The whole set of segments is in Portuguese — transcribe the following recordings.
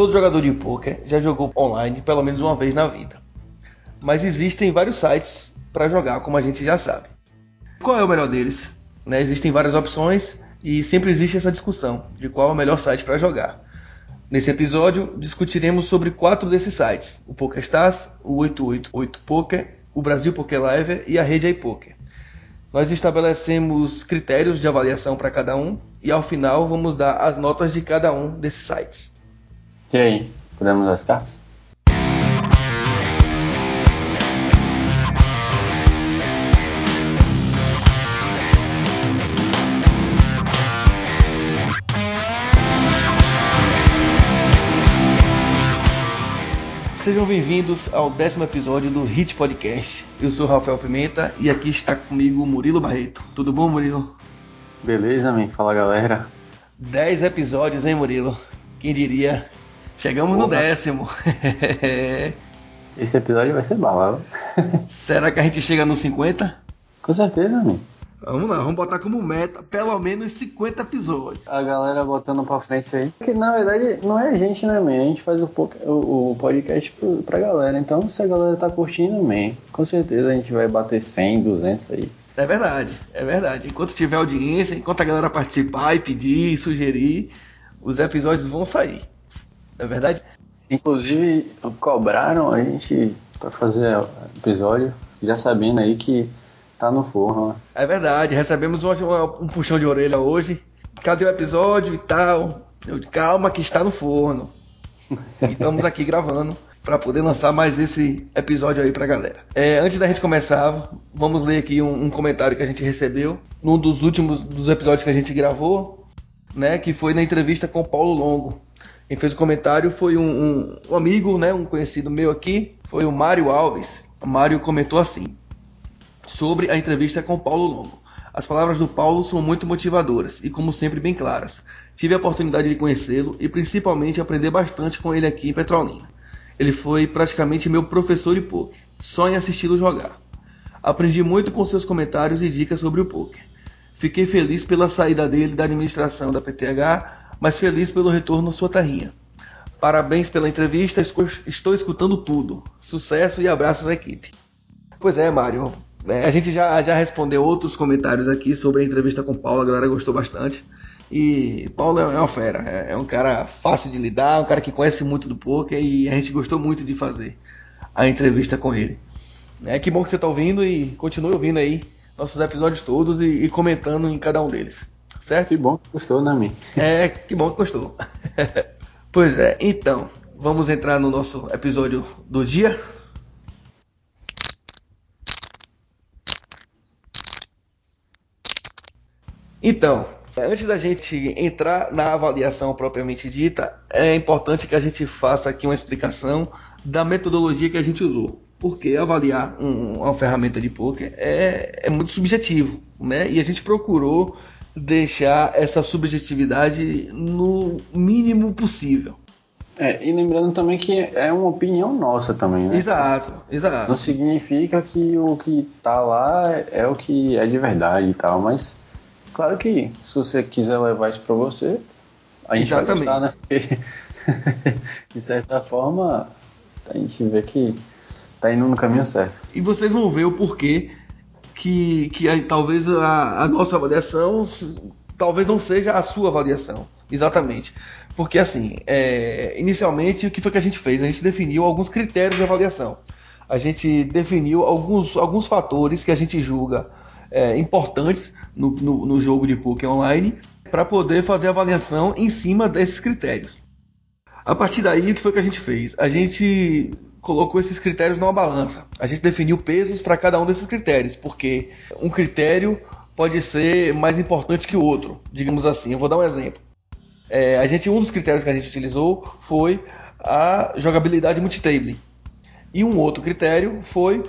Todo jogador de poker já jogou online pelo menos uma vez na vida. Mas existem vários sites para jogar, como a gente já sabe. Qual é o melhor deles? Né, existem várias opções e sempre existe essa discussão de qual é o melhor site para jogar. Nesse episódio, discutiremos sobre quatro desses sites: o PokerStars, o 888 Poker, o Brasil Poker Live e a Rede iPoker. Nós estabelecemos critérios de avaliação para cada um e ao final vamos dar as notas de cada um desses sites. E aí, podemos as cartas? Sejam bem-vindos ao décimo episódio do Hit Podcast. Eu sou Rafael Pimenta e aqui está comigo Murilo Barreto. Tudo bom, Murilo? Beleza, man. Fala, galera. Dez episódios, hein, Murilo? Quem diria? Chegamos Porra. no décimo. Esse episódio vai ser bala. Será que a gente chega nos 50? Com certeza, man. Vamos lá, vamos botar como meta pelo menos 50 episódios. A galera botando pra frente aí. Que na verdade não é a gente, né, man? A gente faz o, o, o podcast pro, pra galera. Então se a galera tá curtindo, man, com certeza a gente vai bater 100, 200 aí. É verdade, é verdade. Enquanto tiver audiência, enquanto a galera participar e pedir, e sugerir, os episódios vão sair. É verdade? Inclusive, cobraram a gente pra fazer episódio, já sabendo aí que Tá no forno. É verdade, recebemos uma, uma, um puxão de orelha hoje. Cadê o episódio e tal? Eu, calma que está no forno. e estamos aqui gravando para poder lançar mais esse episódio aí pra galera. É, antes da gente começar, vamos ler aqui um, um, comentário que a gente recebeu num dos últimos dos episódios que a gente gravou, né? Que foi na entrevista com o Paulo Longo. Quem fez o comentário foi um, um, amigo, né? Um conhecido meu aqui, foi o Mário Alves. O Mário comentou assim: sobre a entrevista com Paulo Longo. As palavras do Paulo são muito motivadoras e, como sempre, bem claras. Tive a oportunidade de conhecê-lo e, principalmente, aprender bastante com ele aqui em Petrolina. Ele foi praticamente meu professor de poker, só em assisti-lo jogar. Aprendi muito com seus comentários e dicas sobre o poker. Fiquei feliz pela saída dele da administração da PTH, mas feliz pelo retorno à sua terrinha. Parabéns pela entrevista, estou escutando tudo. Sucesso e abraços à equipe. Pois é, Mário, é, a gente já, já respondeu outros comentários aqui sobre a entrevista com Paulo, a galera gostou bastante. E Paulo é uma fera, é, é um cara fácil de lidar, um cara que conhece muito do poker e a gente gostou muito de fazer a entrevista com ele. É que bom que você está ouvindo e continue ouvindo aí nossos episódios todos e, e, comentando em cada um deles, certo? Que bom que gostou, né, mim? É, que bom que gostou. pois é, então, vamos entrar no nosso episódio do dia. Então, antes da gente entrar na avaliação propriamente dita, é importante que a gente faça aqui uma explicação da metodologia que a gente usou. Porque avaliar um, uma ferramenta de poker é, é muito subjetivo, né? E a gente procurou deixar essa subjetividade no mínimo possível. É, e lembrando também que é uma opinião nossa também, né? Exato, exato. Não significa que o que tá lá é o que é de verdade e tal, mas Claro que se você quiser levar isso para você, a gente Exatamente. vai gostar, né? de certa forma, a gente vê que tá indo no caminho certo. E vocês vão ver o porquê que, que talvez a, a nossa avaliação talvez não seja a sua avaliação. Exatamente. Porque assim, é, inicialmente o que foi que a gente fez? A gente definiu alguns critérios de avaliação. A gente definiu alguns, alguns fatores que a gente julga é, importantes no, no, no jogo de poker online para poder fazer avaliação em cima desses critérios. A partir daí, o que foi que a gente fez? A gente colocou esses critérios numa balança. A gente definiu pesos para cada um desses critérios, porque um critério pode ser mais importante que o outro, digamos assim. Eu vou dar um exemplo. É, a gente, um dos critérios que a gente utilizou foi a jogabilidade multitable. E um outro critério foi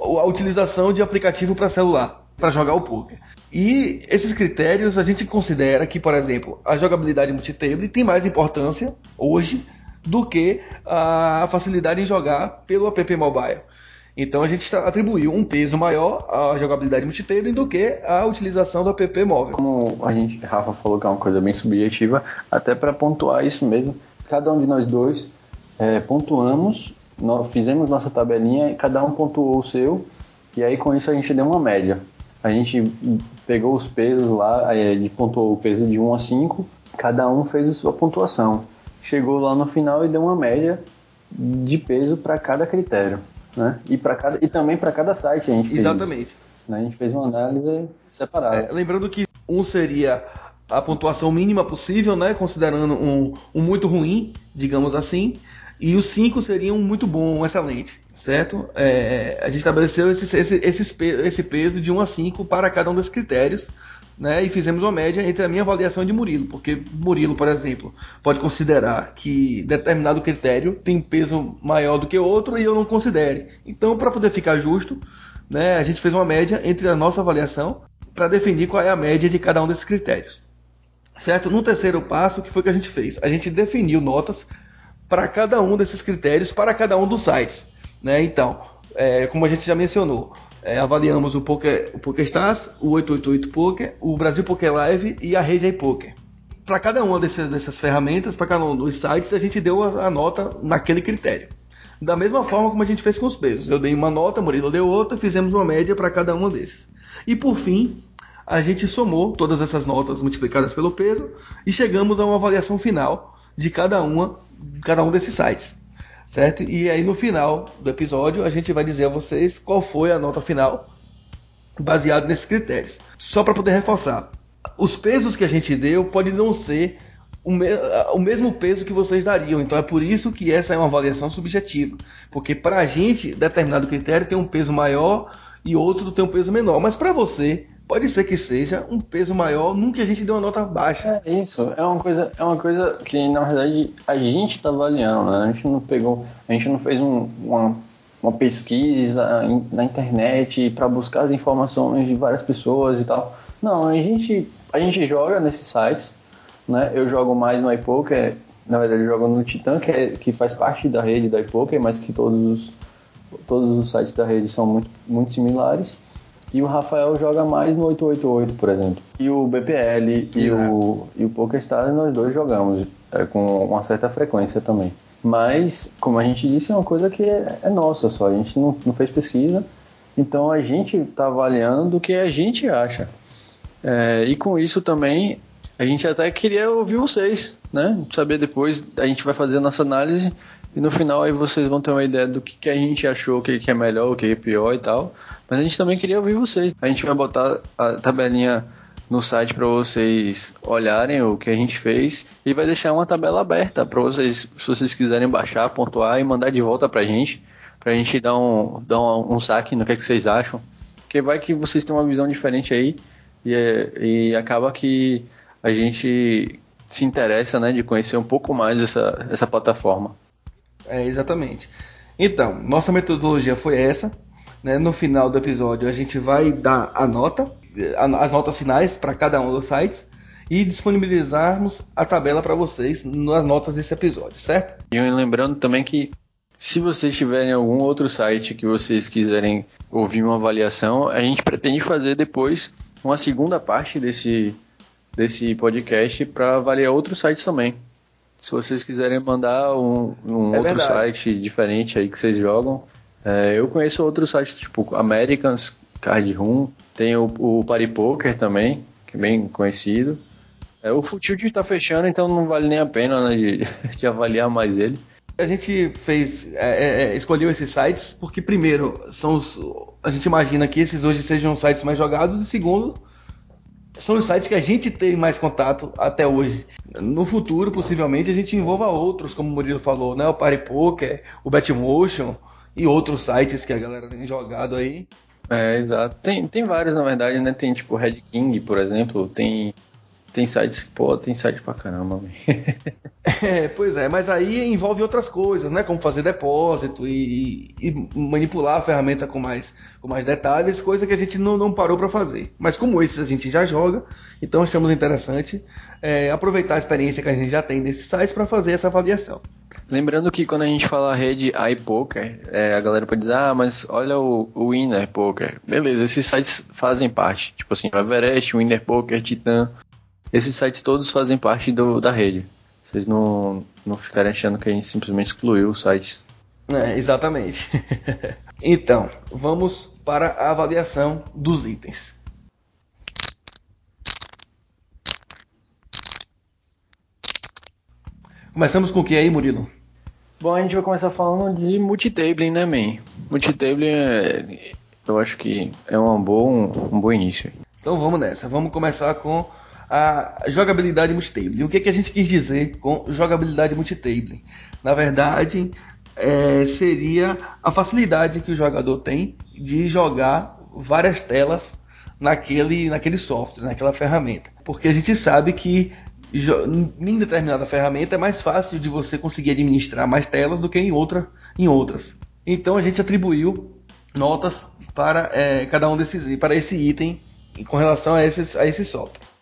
a utilização de aplicativo para celular para jogar o poker. E esses critérios a gente considera que, por exemplo, a jogabilidade multitable tem mais importância hoje do que a facilidade em jogar pelo app mobile. Então a gente atribuiu um peso maior à jogabilidade multitable do que à utilização do app móvel. Como a gente, Rafa falou que é uma coisa bem subjetiva, até para pontuar isso mesmo, cada um de nós dois é, pontuamos, nós fizemos nossa tabelinha e cada um pontuou o seu, e aí com isso a gente deu uma média. A gente pegou os pesos lá, ele pontuou o peso de 1 a 5, cada um fez a sua pontuação. Chegou lá no final e deu uma média de peso para cada critério, né? E para cada e também para cada site a gente fez. Exatamente. Né? A gente fez uma análise separada. É, lembrando que um seria a pontuação mínima possível, né? Considerando um, um muito ruim, digamos assim, e os cinco seriam um muito bom, um excelente, certo? É, a gente estabeleceu esse, esse, esse, esse peso de 1 a 5 para cada um desses critérios né, e fizemos uma média entre a minha avaliação de Murilo, porque Murilo, por exemplo, pode considerar que determinado critério tem peso maior do que outro e eu não considere. Então, para poder ficar justo, né, a gente fez uma média entre a nossa avaliação para definir qual é a média de cada um desses critérios. Certo? No terceiro passo, o que foi que a gente fez? A gente definiu notas para cada um desses critérios, para cada um dos sites. Né? Então, é, como a gente já mencionou, é, avaliamos o Poker, o PokerStars, o 888 Poker, o Brasil Poker Live e a Rede iPoker. Para cada uma dessas, dessas ferramentas, para cada um dos sites, a gente deu a, a, nota naquele critério. Da mesma forma como a gente fez com os pesos. Eu dei uma nota, Murilo deu outra, fizemos uma média para cada uma desses. E por fim, a gente somou todas essas notas multiplicadas pelo peso e chegamos a uma avaliação final de cada uma, cada um desses sites certo? E aí no final do episódio a gente vai dizer a vocês qual foi a nota final baseado nesses critérios. Só para poder reforçar, os pesos que a gente deu podem não ser o, me o, mesmo peso que vocês dariam. Então é por isso que essa é uma avaliação subjetiva. Porque para a gente, determinado critério tem um peso maior e outro tem um peso menor. Mas para você, pode ser que seja um peso maior, nunca a gente deu uma nota baixa. É isso, é uma coisa, é uma coisa que na verdade a gente está avaliando, né? A gente não pegou, a gente não fez um, uma, uma pesquisa na internet para buscar as informações de várias pessoas e tal. Não, a gente, a gente joga nesses sites, né? Eu jogo mais no iPoker, na verdade eu jogo no Titan, que, é, que faz parte da rede da iPoker, mas que todos os, todos os sites da rede são muito, muito similares. E o Rafael joga mais no 888, por exemplo. E o BPL e, é. o, e o PokerStars nós dois jogamos é, com uma certa frequência também. Mas, como a gente disse, é uma coisa que é, é nossa só. A gente não, não fez pesquisa. Então a gente está avaliando do que a gente acha. É, e com isso também a gente até queria ouvir vocês, né? Saber depois, a gente vai fazer a nossa análise e no final aí vocês vão ter uma ideia do que, que a gente achou, o que, que é melhor, o que é pior e tal. Mas a gente também queria ouvir vocês. A gente vai botar a tabelinha no site para vocês olharem o que a gente fez e vai deixar uma tabela aberta para vocês, se vocês quiserem baixar, pontuar e mandar de volta para a gente, para a gente dar um, dar um, um saque no que, é que vocês acham. Porque vai que vocês têm uma visão diferente aí e, e acaba que a gente se interessa né, de conhecer um pouco mais essa, essa plataforma. É, exatamente. Então, nossa metodologia foi essa. Né? No final do episódio a gente vai dar a nota, as notas finais para cada um dos sites e disponibilizarmos a tabela para vocês nas notas desse episódio, certo? E lembrando também que se vocês tiverem algum outro site que vocês quiserem ouvir uma avaliação, a gente pretende fazer depois uma segunda parte desse, desse podcast para avaliar outros sites também. Se vocês quiserem mandar um, um é outro verdade. site diferente aí que vocês jogam, é, eu conheço outros sites, tipo Americans, Card Room, tem o, o Party Poker também, que é bem conhecido. É, o Futilde está fechando, então não vale nem a pena né, de, de avaliar mais ele. A gente fez, é, é, é, escolheu esses sites porque, primeiro, são os, a gente imagina que esses hoje sejam os sites mais jogados, e segundo, são os sites que a gente tem mais contato até hoje. No futuro, possivelmente, a gente envolva outros, como o Murilo falou, né? O Party Poker, o Betmotion, e outros sites que a galera tem jogado aí. É, exato. Tem, tem vários, na verdade, né? Tem tipo Red King, por exemplo, tem tem sites, pô, tem site pra caramba. é, pois é, mas aí envolve outras coisas, né? Como fazer depósito e, e, manipular a ferramenta com mais, com mais detalhes, coisa que a gente não, não parou para fazer. Mas como esses a gente já joga, então achamos interessante é, aproveitar a experiência que a gente já tem nesses sites para fazer essa avaliação. Lembrando que quando a gente fala rede iPoker, é, a galera pode dizer, ah, mas olha o, o Winner Poker. Beleza, esses sites fazem parte. Tipo assim, o Everest, o Winner Poker, Titan, esses sites todos fazem parte do, da rede, Vocês não, não ficarem achando que a gente simplesmente excluiu os sites. É, exatamente. então, vamos para a avaliação dos itens. Começamos com o que aí, Murilo? Bom, a gente vai começar falando de multitabling, né, man? Multitabling, é, eu acho que é um bom, um bom início. Então vamos nessa. Vamos começar com a jogabilidade multitabling. O que, que a gente quis dizer com jogabilidade multitabling? Na verdade, é, seria a facilidade que o jogador tem de jogar várias telas naquele, naquele software, naquela ferramenta. Porque a gente sabe que em determinada ferramenta é mais fácil de você conseguir administrar mais telas do que em, outra, em outras. Então a gente atribuiu notas para é, cada um desses para esse item com relação a esses, a esse software.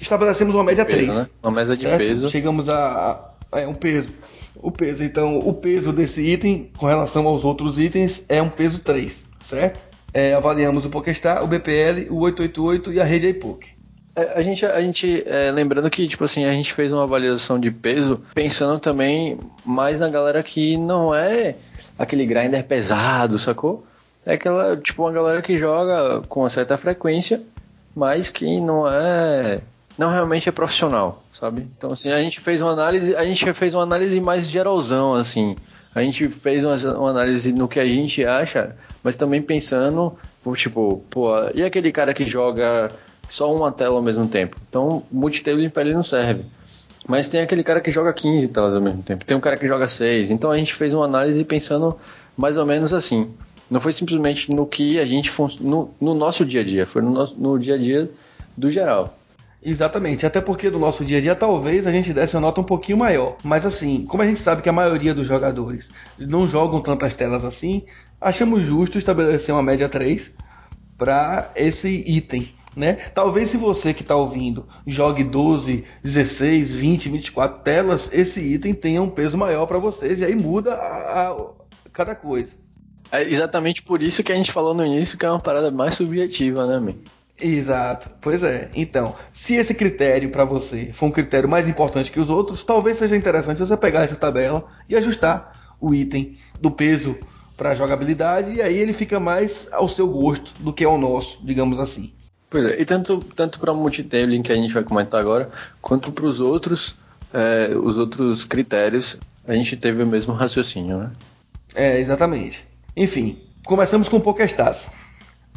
Estabelecemos uma média peso, 3. Né? Uma média de certo? peso. Chegamos a, a, é um peso. O peso, então, o peso desse item com relação aos outros itens é um peso 3, certo? É, avaliamos o PokéStar, o BPL, o 888 e a rede iPoke. É, a gente, a gente é, lembrando que, tipo assim, a gente fez uma avaliação de peso pensando também mais na galera que não é aquele grinder pesado, sacou? É aquela, tipo, uma galera que joga com uma certa frequência, mas que não é não realmente é profissional, sabe? Então assim, a gente fez uma análise, a gente fez uma análise mais geralzão assim. A gente fez uma, uma análise no que a gente acha, mas também pensando, tipo, pô, e aquele cara que joga só uma tela ao mesmo tempo. Então, multitabling para ele não serve. Mas tem aquele cara que joga 15 telas ao mesmo tempo. Tem um cara que joga 6. Então a gente fez uma análise pensando mais ou menos assim. Não foi simplesmente no que a gente no, no nosso dia a dia, foi no, nosso, no dia a dia do geral. Exatamente, até porque do nosso dia a dia talvez a gente desse uma nota um pouquinho maior. Mas assim, como a gente sabe que a maioria dos jogadores não jogam tantas telas assim, achamos justo estabelecer uma média 3 para esse item né? Talvez se você que está ouvindo jogue 12, 16, 20, 24 telas, esse item tenha um peso maior para vocês e aí muda a, a, cada coisa. É exatamente por isso que a gente falou no início que é uma parada mais subjetiva, né, meu? Exato, pois é. Então, se esse critério para você for um critério mais importante que os outros, talvez seja interessante você pegar essa tabela e ajustar o item do peso para jogabilidade e aí ele fica mais ao seu gosto do que ao nosso, digamos assim. Pois é, e tanto, tanto para o multitabling que a gente vai comentar agora, quanto para os outros, é, os outros critérios, a gente teve o mesmo raciocínio, né? É, exatamente. Enfim, começamos com o PokéStars.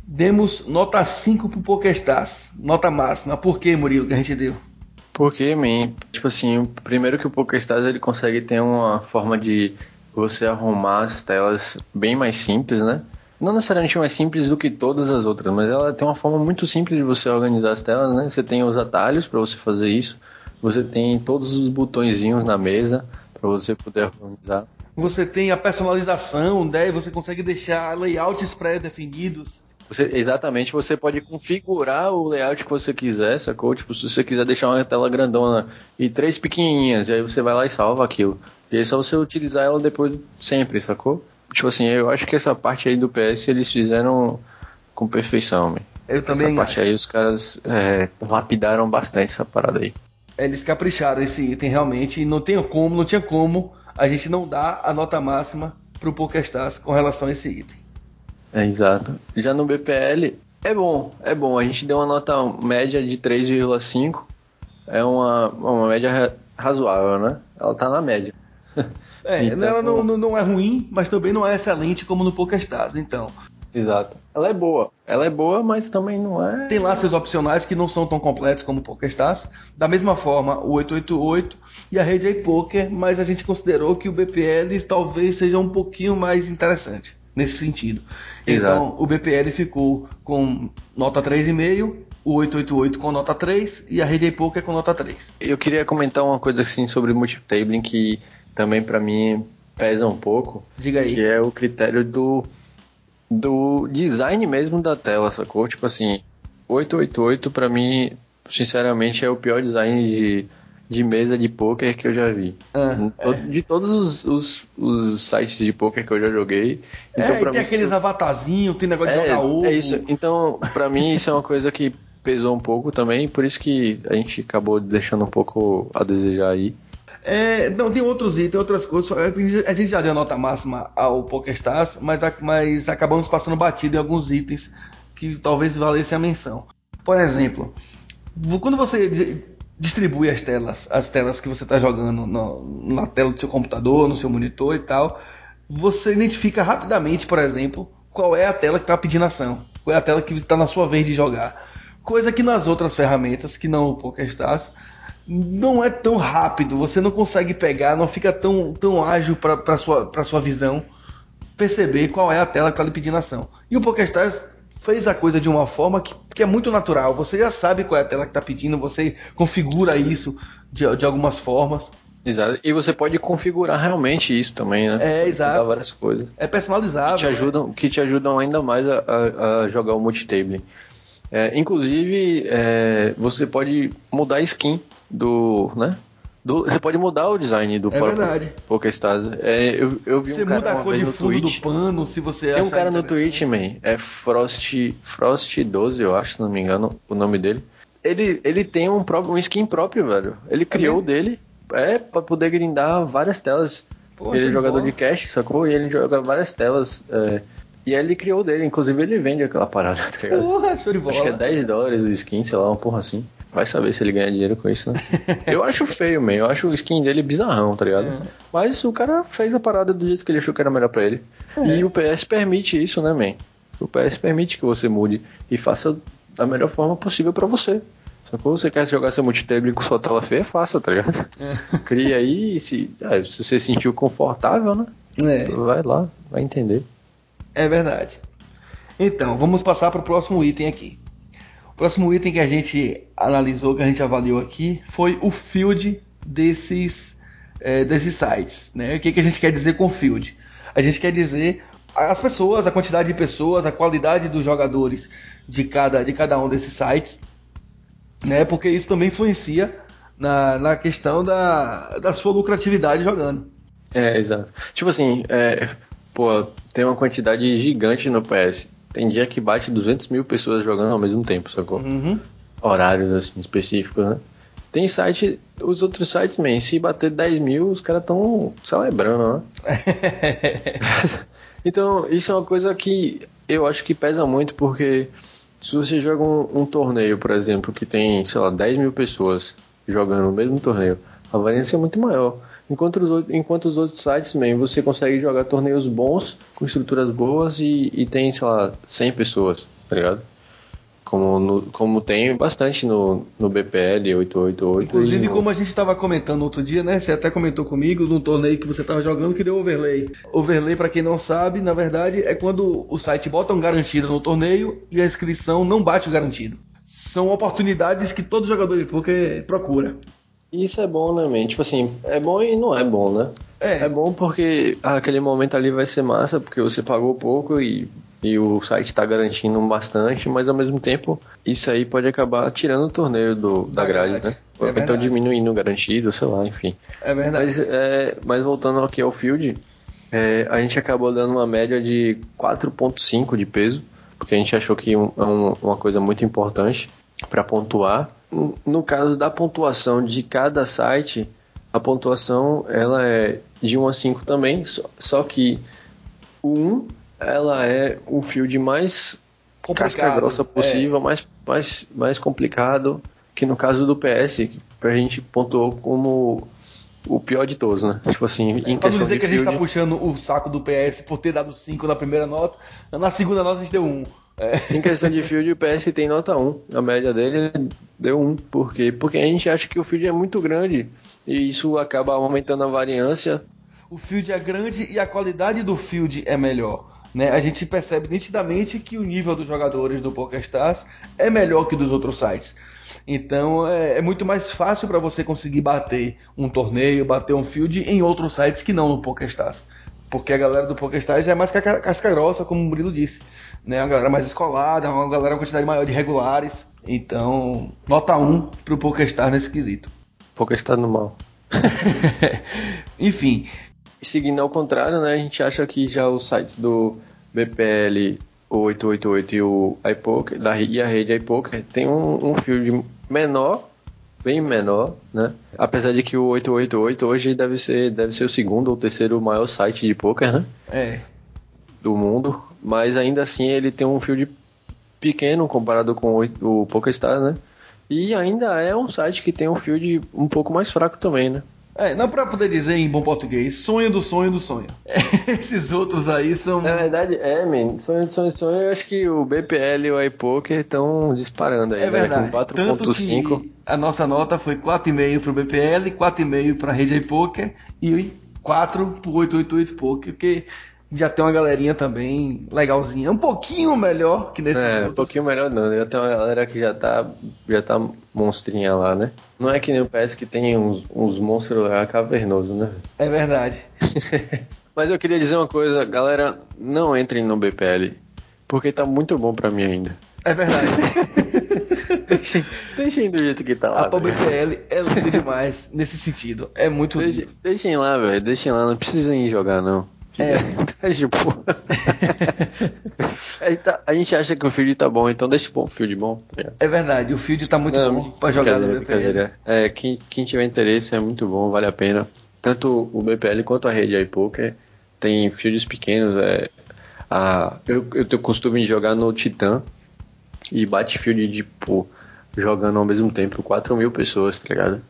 Demos nota 5 pro PokéStars, nota máxima. Por que, Murilo, que a gente deu? Porque, man, tipo assim, primeiro que o PokéStars ele consegue ter uma forma de você arrumar as telas bem mais simples, né? não necessariamente mais simples do que todas as outras, mas ela tem uma forma muito simples de você organizar as telas, né? Você tem os atalhos para você fazer isso, você tem todos os botõezinhos na mesa para você poder organizar. Você tem a personalização, né? Você consegue deixar layouts pré-definidos. Você, exatamente, você pode configurar o layout que você quiser, sacou? Tipo, se você quiser deixar uma tela grandona e três pequenininhas, e aí você vai lá e salva aquilo. E aí é só você utilizar ela depois sempre, sacou? Tipo assim, eu acho que essa parte aí do PS eles fizeram com perfeição, man. Eu também Essa parte acho. aí os caras é, lapidaram bastante essa parada aí. Eles capricharam esse item realmente e não tinha como, não tinha como a gente não dar a nota máxima pro PokéStars com relação a esse item. É, exato. Já no BPL, é bom, é bom. A gente deu uma nota média de 3,5. É uma, uma média razoável, né? Ela tá na média. É, então, ela não, não é ruim, mas também não é excelente como no PokerStars, então. Exato. Ela é boa. Ela é boa, mas também não é. Tem lá seus opcionais que não são tão completos como o PokerStars. Da mesma forma, o 888 e a rede iPoker, mas a gente considerou que o BPL talvez seja um pouquinho mais interessante nesse sentido. Exato. Então, o BPL ficou com nota 3,5, o 888 com nota 3 e a rede iPoker com nota 3. Eu queria comentar uma coisa assim sobre multitabling que também para mim pesa um pouco. Diga aí. Que é o critério do, do design mesmo da tela, sacou? Tipo assim, 888 para mim, sinceramente, é o pior design de, de mesa de poker que eu já vi. Ah, é. De todos os, os, os, sites de poker que eu já joguei. Então, é, tem mim, aqueles isso... avatarzinhos, tem negócio é, de jogar ovo. É isso. Então, para mim, isso é uma coisa que pesou um pouco também, por isso que a gente acabou deixando um pouco a desejar aí. É, não, tem outros itens, outras coisas. A gente já deu nota máxima ao PokerStars, mas, mas acabamos passando batido em alguns itens que talvez valessem a menção. Por exemplo, quando você distribui as telas, as telas que você está jogando no, na tela do seu computador, no seu monitor e tal, você identifica rapidamente, por exemplo, qual é a tela que está pedindo ação, qual é a tela que está na sua vez de jogar. Coisa que nas outras ferramentas, que não o PokerStars, não é tão rápido, você não consegue pegar, não fica tão, tão ágil para sua, sua visão perceber qual é a tela que está lhe pedindo ação. E o PokerStars fez a coisa de uma forma que, que é muito natural. Você já sabe qual é a tela que está pedindo, você configura isso de, de algumas formas. Exato. E você pode configurar realmente isso também, né? É, exato. várias coisas. É personalizável. Que te ajudam, né? que te ajudam ainda mais a, a, a jogar o multitable. É, inclusive, é, você pode mudar a skin do, né? Do, você pode mudar o design do é verdade. PokerStars. É, eu, eu vi você um cara muda a cor de fundo Twitch. do pano, se você Tem um cara no Twitch, man, é Frost, Frost 12, eu acho, se não me engano, o nome dele. Ele, ele tem um, próprio, um skin próprio, velho. Ele criou o dele, é, pra poder grindar várias telas. Poxa, ele é jogador bom. de cash, sacou? E ele joga várias telas. é, e aí ele criou o dele, inclusive ele vende aquela parada, tá ligado? Porra, show de bola. Acho que é 10 dólares o skin, sei lá, uma porra assim. Vai saber se ele ganha dinheiro com isso, né? eu acho feio, man. Eu acho o skin dele bizarrão, tá ligado? É. Mas o cara fez a parada do jeito que ele achou que era melhor pra ele. É. E o PS permite isso, né, man? O PS permite que você mude e faça da melhor forma possível pra você. Só que você quer jogar seu multitable com sua tela feia, faça, tá ligado? É. Cria aí e se, ah, se você se sentiu confortável, né? É, Vai lá, vai entender. é verdade. Então, vamos passar para o próximo item aqui. O próximo item que a gente analisou, que a gente avaliou aqui, foi o field desses, eh, desses sites. Né? O que, que a gente quer dizer com field? A gente quer dizer as pessoas, a quantidade de pessoas, a qualidade dos jogadores de cada, de cada um desses sites, né? porque isso também influencia na, na questão da, da sua lucratividade jogando. É, exato. Tipo assim, é, pô, tem uma quantidade gigante no PS. Tem dia que bate 200 mil pessoas jogando ao mesmo tempo, sacou? Uhum. Horários assim específicos, né? Tem site, os outros sites, man, se bater 10 mil, os caras tão celebrando, né? então, isso é uma coisa que eu acho que pesa muito, porque se você joga um, um torneio, por exemplo, que tem, sei lá, 10 mil pessoas jogando o mesmo torneio, a variância é muito maior. Enquanto os, outros- enquanto os outros sites, man, você consegue jogar torneios bons, com estruturas boas e, e tem, sei lá, 100 pessoas, tá ligado? Como, no- como tem bastante no, no BPL 888. Inclusive, e como a gente estava comentando outro dia, né? Você até comentou comigo no torneio que você estava jogando que deu overlay. Overlay, para quem não sabe, na verdade é quando o site bota um garantido no torneio e a inscrição não bate o garantido. São oportunidades que todo jogador de poker procura. Isso é bom, né, man? Tipo assim, é bom e não é bom, né? É. É bom porque aquele momento ali vai ser massa, porque você pagou pouco e, e o site tá garantindo bastante, mas ao mesmo tempo isso aí pode acabar tirando o torneio do, da Da grade, grade. né? É Ou então verdade. diminuindo o garantido, sei lá, enfim. É verdade. Mas, é, mas voltando aqui ao field, é, a gente acabou dando uma média de 4.5 de peso, porque a gente achou que um- é um- uma coisa muito importante para pontuar. No- caso da pontuação de cada site, a pontuação ela é de 1 a 5 também, só, só que o 1 ela é o field mais casca Complicado, grossa é. possível, mais, mais, mais complicado, que no caso do PS, que a gente pontuou como o pior de todos, né? Tipo assim, em Pra não questão dizer de que a gente field, tá puxando o saco do PS por ter dado 5 na primeira nota, na segunda nota a gente deu 1. Um. É. em questão de field, o PS tem nota 1. A média dele deu 1. Por quê? Porque a gente acha que o field é muito grande e isso acaba aumentando a variância. o field é grande e a qualidade do field é melhor. Né? A gente percebe nitidamente que o nível dos jogadores do PokerStars é melhor que dos outros sites. Então é, é muito mais fácil para você conseguir bater um torneio, bater um field em outros sites que não no PokerStars. Porque a galera do PokerStars é mais ca- casca grossa, como o Murilo disse. Né? Uma galera mais escolada, uma galera com quantidade maior de regulares. Então, nota 1 pro PokerStars nesse quesito. Está no mal. Enfim, seguindo ao contrário, né, a gente acha que já os sites do BPL, o 888 e o iPoker, da, e a rede iPoker, tem um, um field menor bem menor, né? Apesar de que o 888 hoje deve ser, deve ser o segundo ou terceiro maior site de poker, né? É. Do mundo, mas ainda assim ele tem um field pequeno comparado com o, o PokerStars, né? E ainda é um site que tem um field um pouco mais fraco também, né? É, não pra poder dizer em bom português, sonho do sonho do sonho. Esses outros aí são. Na verdade, é, man, sonho do sonho do sonho, eu acho que o BPL e o iPoker estão disparando aí, é verdade. Né, com 4.5. A nossa nota foi 4,5 pro BPL, 4,5 pra rede iPoker e 4 pro 888 Poker, porque já tem uma galerinha também legalzinha. Um pouquinho melhor que nesse É, um pouquinho melhor não. Já tem uma galera que já tá, já tá monstrinha lá, né? Não é que nem o PS que tem uns, uns monstros cavernosos, né? É verdade. Mas eu queria dizer uma coisa, galera, não entrem no BPL, porque tá muito bom pra mim ainda. É verdade. deixem, deixem do jeito que tá lá. A BPL é lindo demais nesse sentido. É muito deixem, deixem lá, velho. Deixem lá, não precisam ir jogar, não. É, tipo. A gente acha que o field tá bom, então deixa o field bom. É verdade, o field tá muito Não, bom pra jogar no BPL. É, quem, quem tiver interesse é muito bom, vale a pena. Tanto o BPL quanto a rede iPoker tem fields pequenos. É, a, eu, eu tenho costume de jogar no Titan e bate field de, pô, jogando ao mesmo tempo 4 mil pessoas, tá ligado?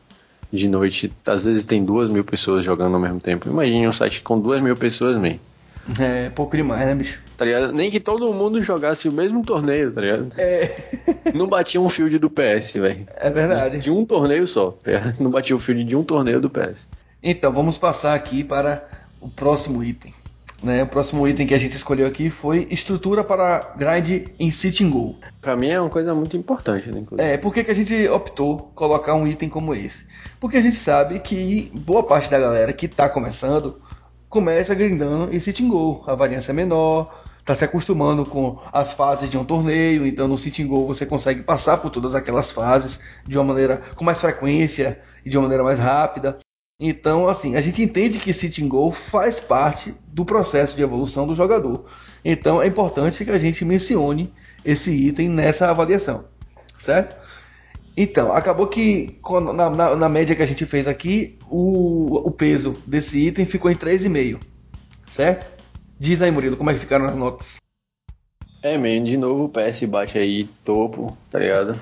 De noite, às vezes tem duas mil pessoas jogando ao mesmo tempo. Imagine um site com duas mil pessoas, man. É pouco demais, né, bicho? Tá ligado? Nem que todo mundo jogasse o mesmo torneio, tá ligado? É. Não batia um field do PS, velho. É verdade. De, de, um torneio só, tá ligado? Não batia o field de um torneio do PS. Então, vamos passar aqui para o próximo item. Né, o próximo item que a gente escolheu aqui foi estrutura para grind em sitting goal. Para mim é uma coisa muito importante, né? Inclusive. É, por que, que a gente optou colocar um item como esse? Porque a gente sabe que boa parte da galera que está começando começa grindando em sitting goal. A variância é menor, está se acostumando com as fases de um torneio, então no sitting goal você consegue passar por todas aquelas fases de uma maneira com mais frequência e de uma maneira mais rápida. Então, assim, a gente entende que sitting goal faz parte do processo de evolução do jogador. Então, é importante que a gente mencione esse item nessa avaliação, certo? Então, acabou que na, na, na média que a gente fez aqui, o, o peso desse item ficou em 3,5, certo? Diz aí, Murilo, como é que ficaram as notas? É, man, de novo o PS bate aí topo, tá ligado?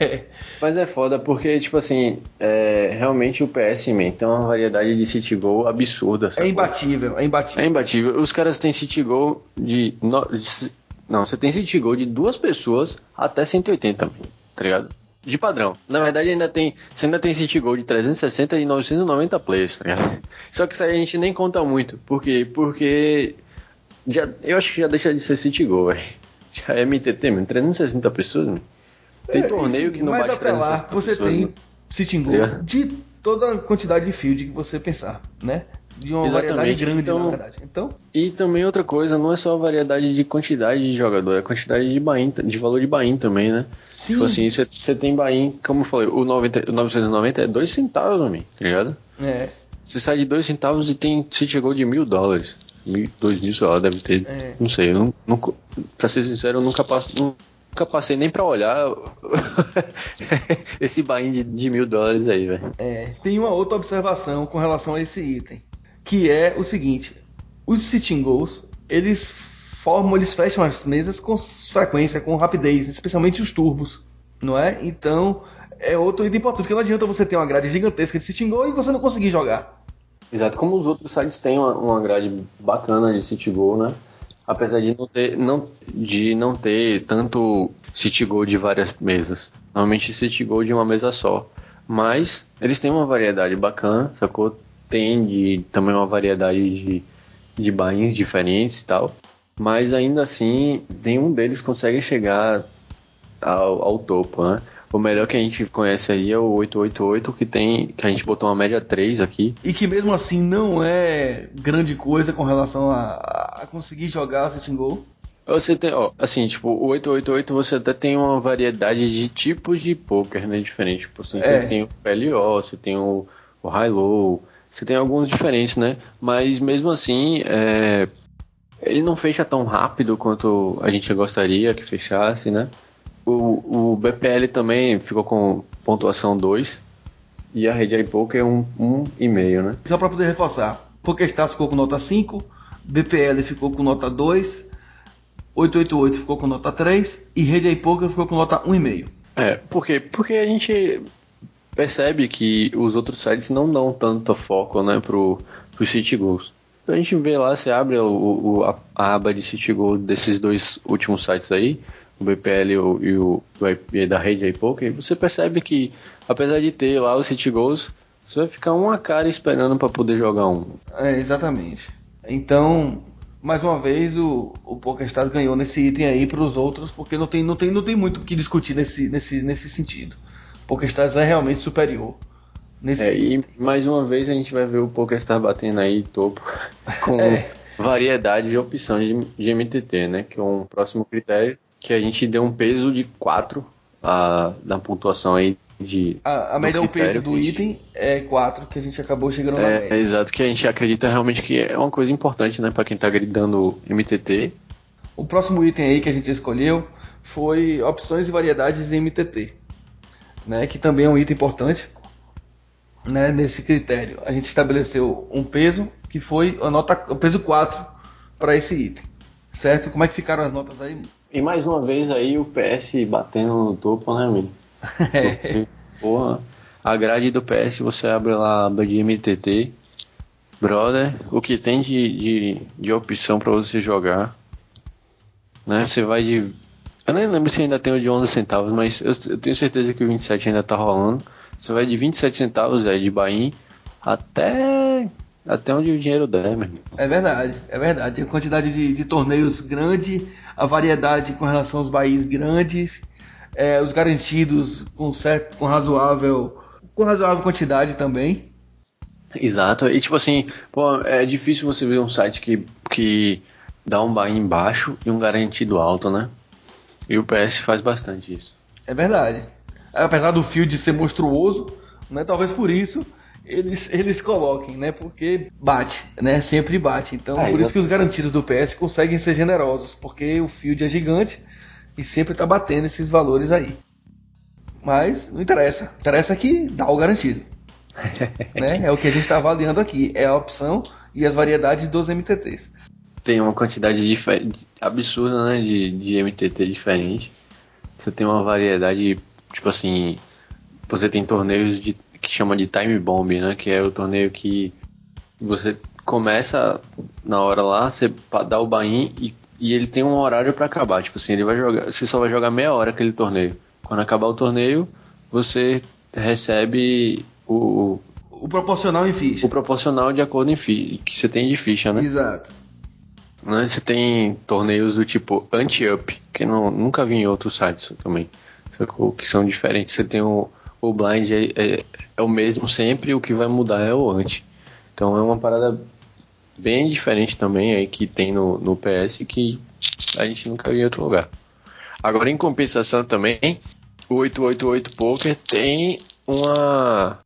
Mas é foda porque, tipo assim, é, realmente o PS, man, tem uma variedade de City Goal absurda. É imbatível, é imbatível. É imbatível. Os caras têm City Goal de, no, de. Não, você tem City Goal de duas pessoas até 180, tá ligado? De padrão. Na verdade, ainda tem. Você ainda tem City Goal de 360 e 990 players, tá ligado? Só que isso aí a gente nem conta muito. Por quê? Porque já, eu acho que já deixa de ser City Goal, velho. Já é MTT, mano. 360 pessoas, mano. Tem é, torneio que não bate 360 lá, você pessoas, tem City Goal é. de toda a quantidade de field que você pensar, né? De uma Exatamente. variedade grande, então, na verdade. Então... E também outra coisa, não é só a variedade de quantidade de jogador, é a quantidade de bain, de valor de bain também, né? Sim. Tipo assim, você tem bain, como eu falei, o, 90, o 990 é 2 centavos, homem, tá ligado? É. Você sai de 2 centavos e tem City Goal de mil dólares dois disso ela deve ter. É. Não sei, eu nunca, pra ser sincero, eu nunca passo. Nunca passei nem pra olhar esse bain de, de, mil dólares aí, velho. É, tem uma outra observação com relação a esse item, que é o seguinte: os sitting goals, eles formam, eles fecham as mesas com frequência, com rapidez, especialmente os turbos, não é? Então, é outro item importante, porque não adianta você ter uma grade gigantesca de sitting goal e você não conseguir jogar. Exato, como os outros sites têm uma, uma grade bacana de City Goal, né? Apesar de não ter, não, de não ter tanto City Goal de várias mesas. Normalmente City Goal de uma mesa só. Mas eles têm uma variedade bacana, sacou? Tem de, também uma variedade de, de bains diferentes e tal. Mas ainda assim, nenhum deles consegue chegar ao, ao topo, né? O melhor que a gente conhece aí é o 888, que tem. que a gente botou uma média 3 aqui. E que mesmo assim não é grande coisa com relação a, a conseguir jogar o Sitting Goal. Você tem, ó, assim, tipo, o 888 você até tem uma variedade de tipos de poker, né, diferente. Tipo, assim, é. você tem o PLO, você tem o, o High Low, você tem alguns diferentes, né? Mas mesmo assim, é, ele não fecha tão rápido quanto a gente gostaria que fechasse, né? O, o BPL também ficou com pontuação 2, e a rede iPoker é um, um e meio, né? Só para poder reforçar, PokerStars ficou com nota 5, BPL ficou com nota 2, 888 ficou com nota 3 e Rede iPoker ficou com nota 1,5. É, por quê? Porque a gente percebe que os outros sites não dão tanto foco, né, pro, pro City Goals. A gente vê lá, você abre o, o a, a, aba de City Goal desses dois últimos sites aí, o BPL e o, e o, o da rede iPoker, você percebe que, apesar de ter lá o City Goals, você vai ficar uma cara esperando para poder jogar um. É, exatamente. Então, mais uma vez, o, o PokerStars ganhou nesse item aí para os outros, porque não tem, não, tem, não tem muito o que discutir nesse, nesse, nesse sentido. O PokerStars é realmente superior. Nesse é, e mais uma vez a gente vai ver o PokerStars batendo aí topo com é. variedade de opções de, de MTT, né? Que é um próximo critério que a gente deu um peso de 4 a, na pontuação aí de. A, a média do peso do item é 4, que a gente acabou chegando é, na média. exato, que a gente acredita realmente que é uma coisa importante, né, para quem tá gridando MTT. O próximo item aí que a gente escolheu foi opções e variedades em MTT, né, que também é um item importante, né, nesse critério. A gente estabeleceu um peso que foi a nota, o peso 4 para esse item. Certo? Como é que ficaram as notas aí? E mais uma vez aí o PS batendo no topo, né, amigo? É. Porra, a grade do PS você abre lá a aba de MTT. Brother, o que tem de, de, de opção para você jogar. Né? Você vai de. Eu nem lembro se ainda tem o de 11 centavos, mas eu, eu tenho certeza que o 27 ainda tá rolando. Você vai de 27 centavos aí de Bahia até até onde o dinheiro der, meu É verdade, é verdade. Tem quantidade de, de torneios grande, a variedade com relação aos baís grandes é, os garantidos com certo, com razoável, com razoável quantidade também. Exato. E tipo assim, pô, é difícil você ver um site que, que dá um buy baixo e um garantido alto, né? E o PS faz bastante isso. É verdade. Apesar do field ser monstruoso, né? Talvez por isso eles, eles coloquem, né? Porque bate, né? Sempre bate. Então, é, por isso que os garantidos do PS conseguem ser generosos, porque o field é gigante e sempre está batendo esses valores aí. Mas não interessa. Interessa que dá o garantido. né? É o que a gente está avaliando aqui. É a opção e as variedades dos MTTs. Tem uma quantidade absurda né, de, de MTT diferente. Você tem uma variedade, tipo assim, você tem torneios de, que chama de time bomb, né? Que é o torneio que você começa na hora lá, você dá o buy e e ele tem um horário para acabar. Tipo assim, ele vai jogar. Você só vai jogar meia hora aquele torneio. Quando acabar o torneio, você recebe o. O proporcional em ficha. O proporcional de acordo em ficha, que você tem de ficha, né? Exato. Né? Você tem torneios do tipo anti-up, que não, nunca vi em outros sites também. Que são diferentes. Você tem o, o blind, é, o mesmo sempre, o que vai mudar é o anti. Então é uma parada bem diferente também aí que tem no, no PS que a gente nunca viu em outro lugar. Agora, em compensação também, o 888 Poker tem uma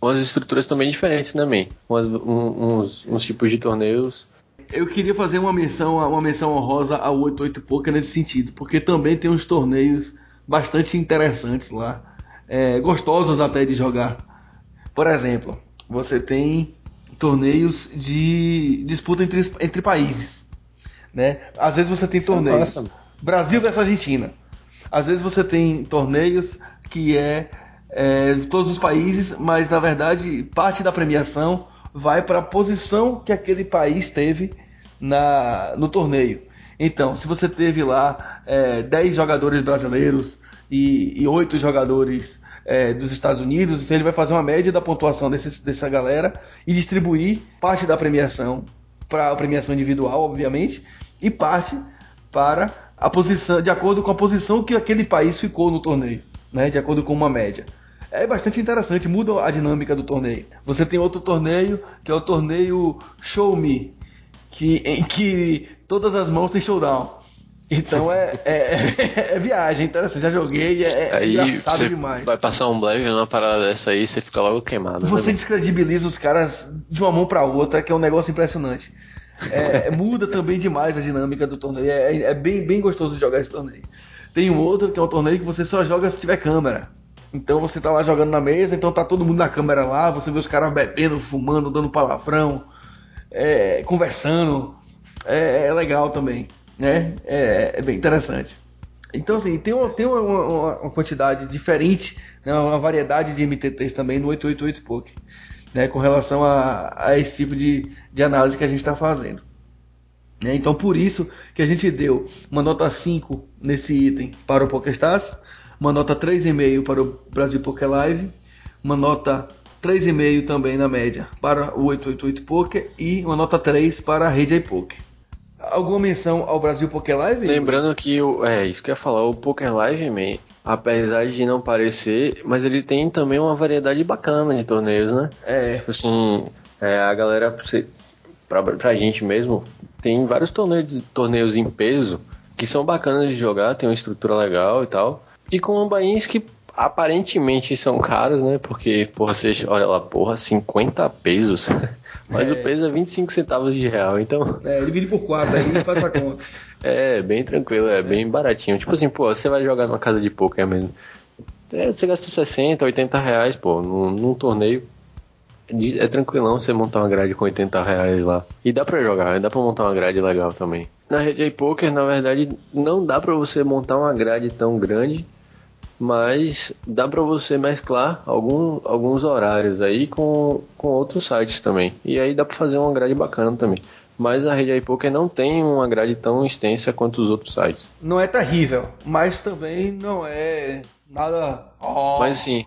umas estruturas também diferentes também, umas, um, uns, uns tipos de torneios. Eu queria fazer uma menção, uma menção honrosa ao 88 Poker nesse sentido, porque também tem uns torneios bastante interessantes lá, é, gostosos até de jogar. Por exemplo, você tem torneios de disputa entre, entre países. Né? Às vezes você tem é torneios Brasil versus Argentina. Às vezes você tem torneios que é, é todos os países, mas na verdade parte da premiação vai para a posição que aquele país teve na, no torneio. Então, se você teve lá é, 10 jogadores brasileiros e, e 8 jogadores é, dos Estados Unidos, ele vai fazer uma média da pontuação desse, dessa galera e distribuir parte da premiação para a premiação individual, obviamente, e parte para a posição, de acordo com a posição que aquele país ficou no torneio, né, de acordo com uma média. É bastante interessante, muda a dinâmica do torneio. Você tem outro torneio, que é o torneio Show Me, que, em que todas as mãos têm showdown. Então é, é, é, é viagem, interessante. Já joguei, é, é aí engraçado demais. Vai passar um bleve numa parada dessa aí, você fica logo queimado. Você né, descredibiliza os caras de uma mão para outra, que é um negócio impressionante. É, muda também demais a dinâmica do torneio. É, é, bem, bem gostoso de jogar esse torneio. Tem um outro que é um torneio que você só joga se tiver câmera. Então você tá lá jogando na mesa, então tá todo mundo na câmera lá, você vê os caras bebendo, fumando, dando palavrão, é, conversando. É, é, legal também, né? É, é, bem interessante. Então, assim, tem, uma, tem uma, uma, uma quantidade diferente, né, uma variedade de MTTs também no 888 Poker, né, com relação a, a esse tipo de, de análise que a gente está fazendo. Né? Então, por isso que a gente deu uma nota 5 nesse item para o PokerStars, uma nota 3,5 para o Brasil Poker Live, uma nota 3,5 também na média para o 888 Poker e uma nota 3 para a Rede iPoker. Alguma menção ao Brasil Poker Live? Lembrando que o, é isso que eu ia falar, o Poker Live, man, apesar de não parecer, mas ele tem também uma variedade bacana de torneios, né? É. Assim, é, a galera pra, pra gente mesmo, tem vários torneios, torneios em peso que são bacanas de jogar, tem uma estrutura legal e tal. E com bainhas que aparentemente são caros, né? Porque, porra, você olha lá, porra, 50 pesos. Mas é. o peso é 25 centavos de real, então. É, divide por 4 aí faz a conta. é, bem tranquilo, é, é, bem baratinho. Tipo assim, pô, você vai jogar numa casa de poker mesmo. É, você gasta 60, 80 reais, pô, num, num torneio é tranquilão você montar uma grade com 80 reais lá. E dá pra jogar, dá pra montar uma grade legal também. Na rede poker, na verdade, não dá pra você montar uma grade tão grande, mas dá pra você mesclar algum, alguns horários aí com, com outros sites também. E aí dá pra fazer uma grade bacana também. Mas a rede iPoker não tem uma grade tão extensa quanto os outros sites. Não é terrível, mas também não é nada. Oh. Mas assim,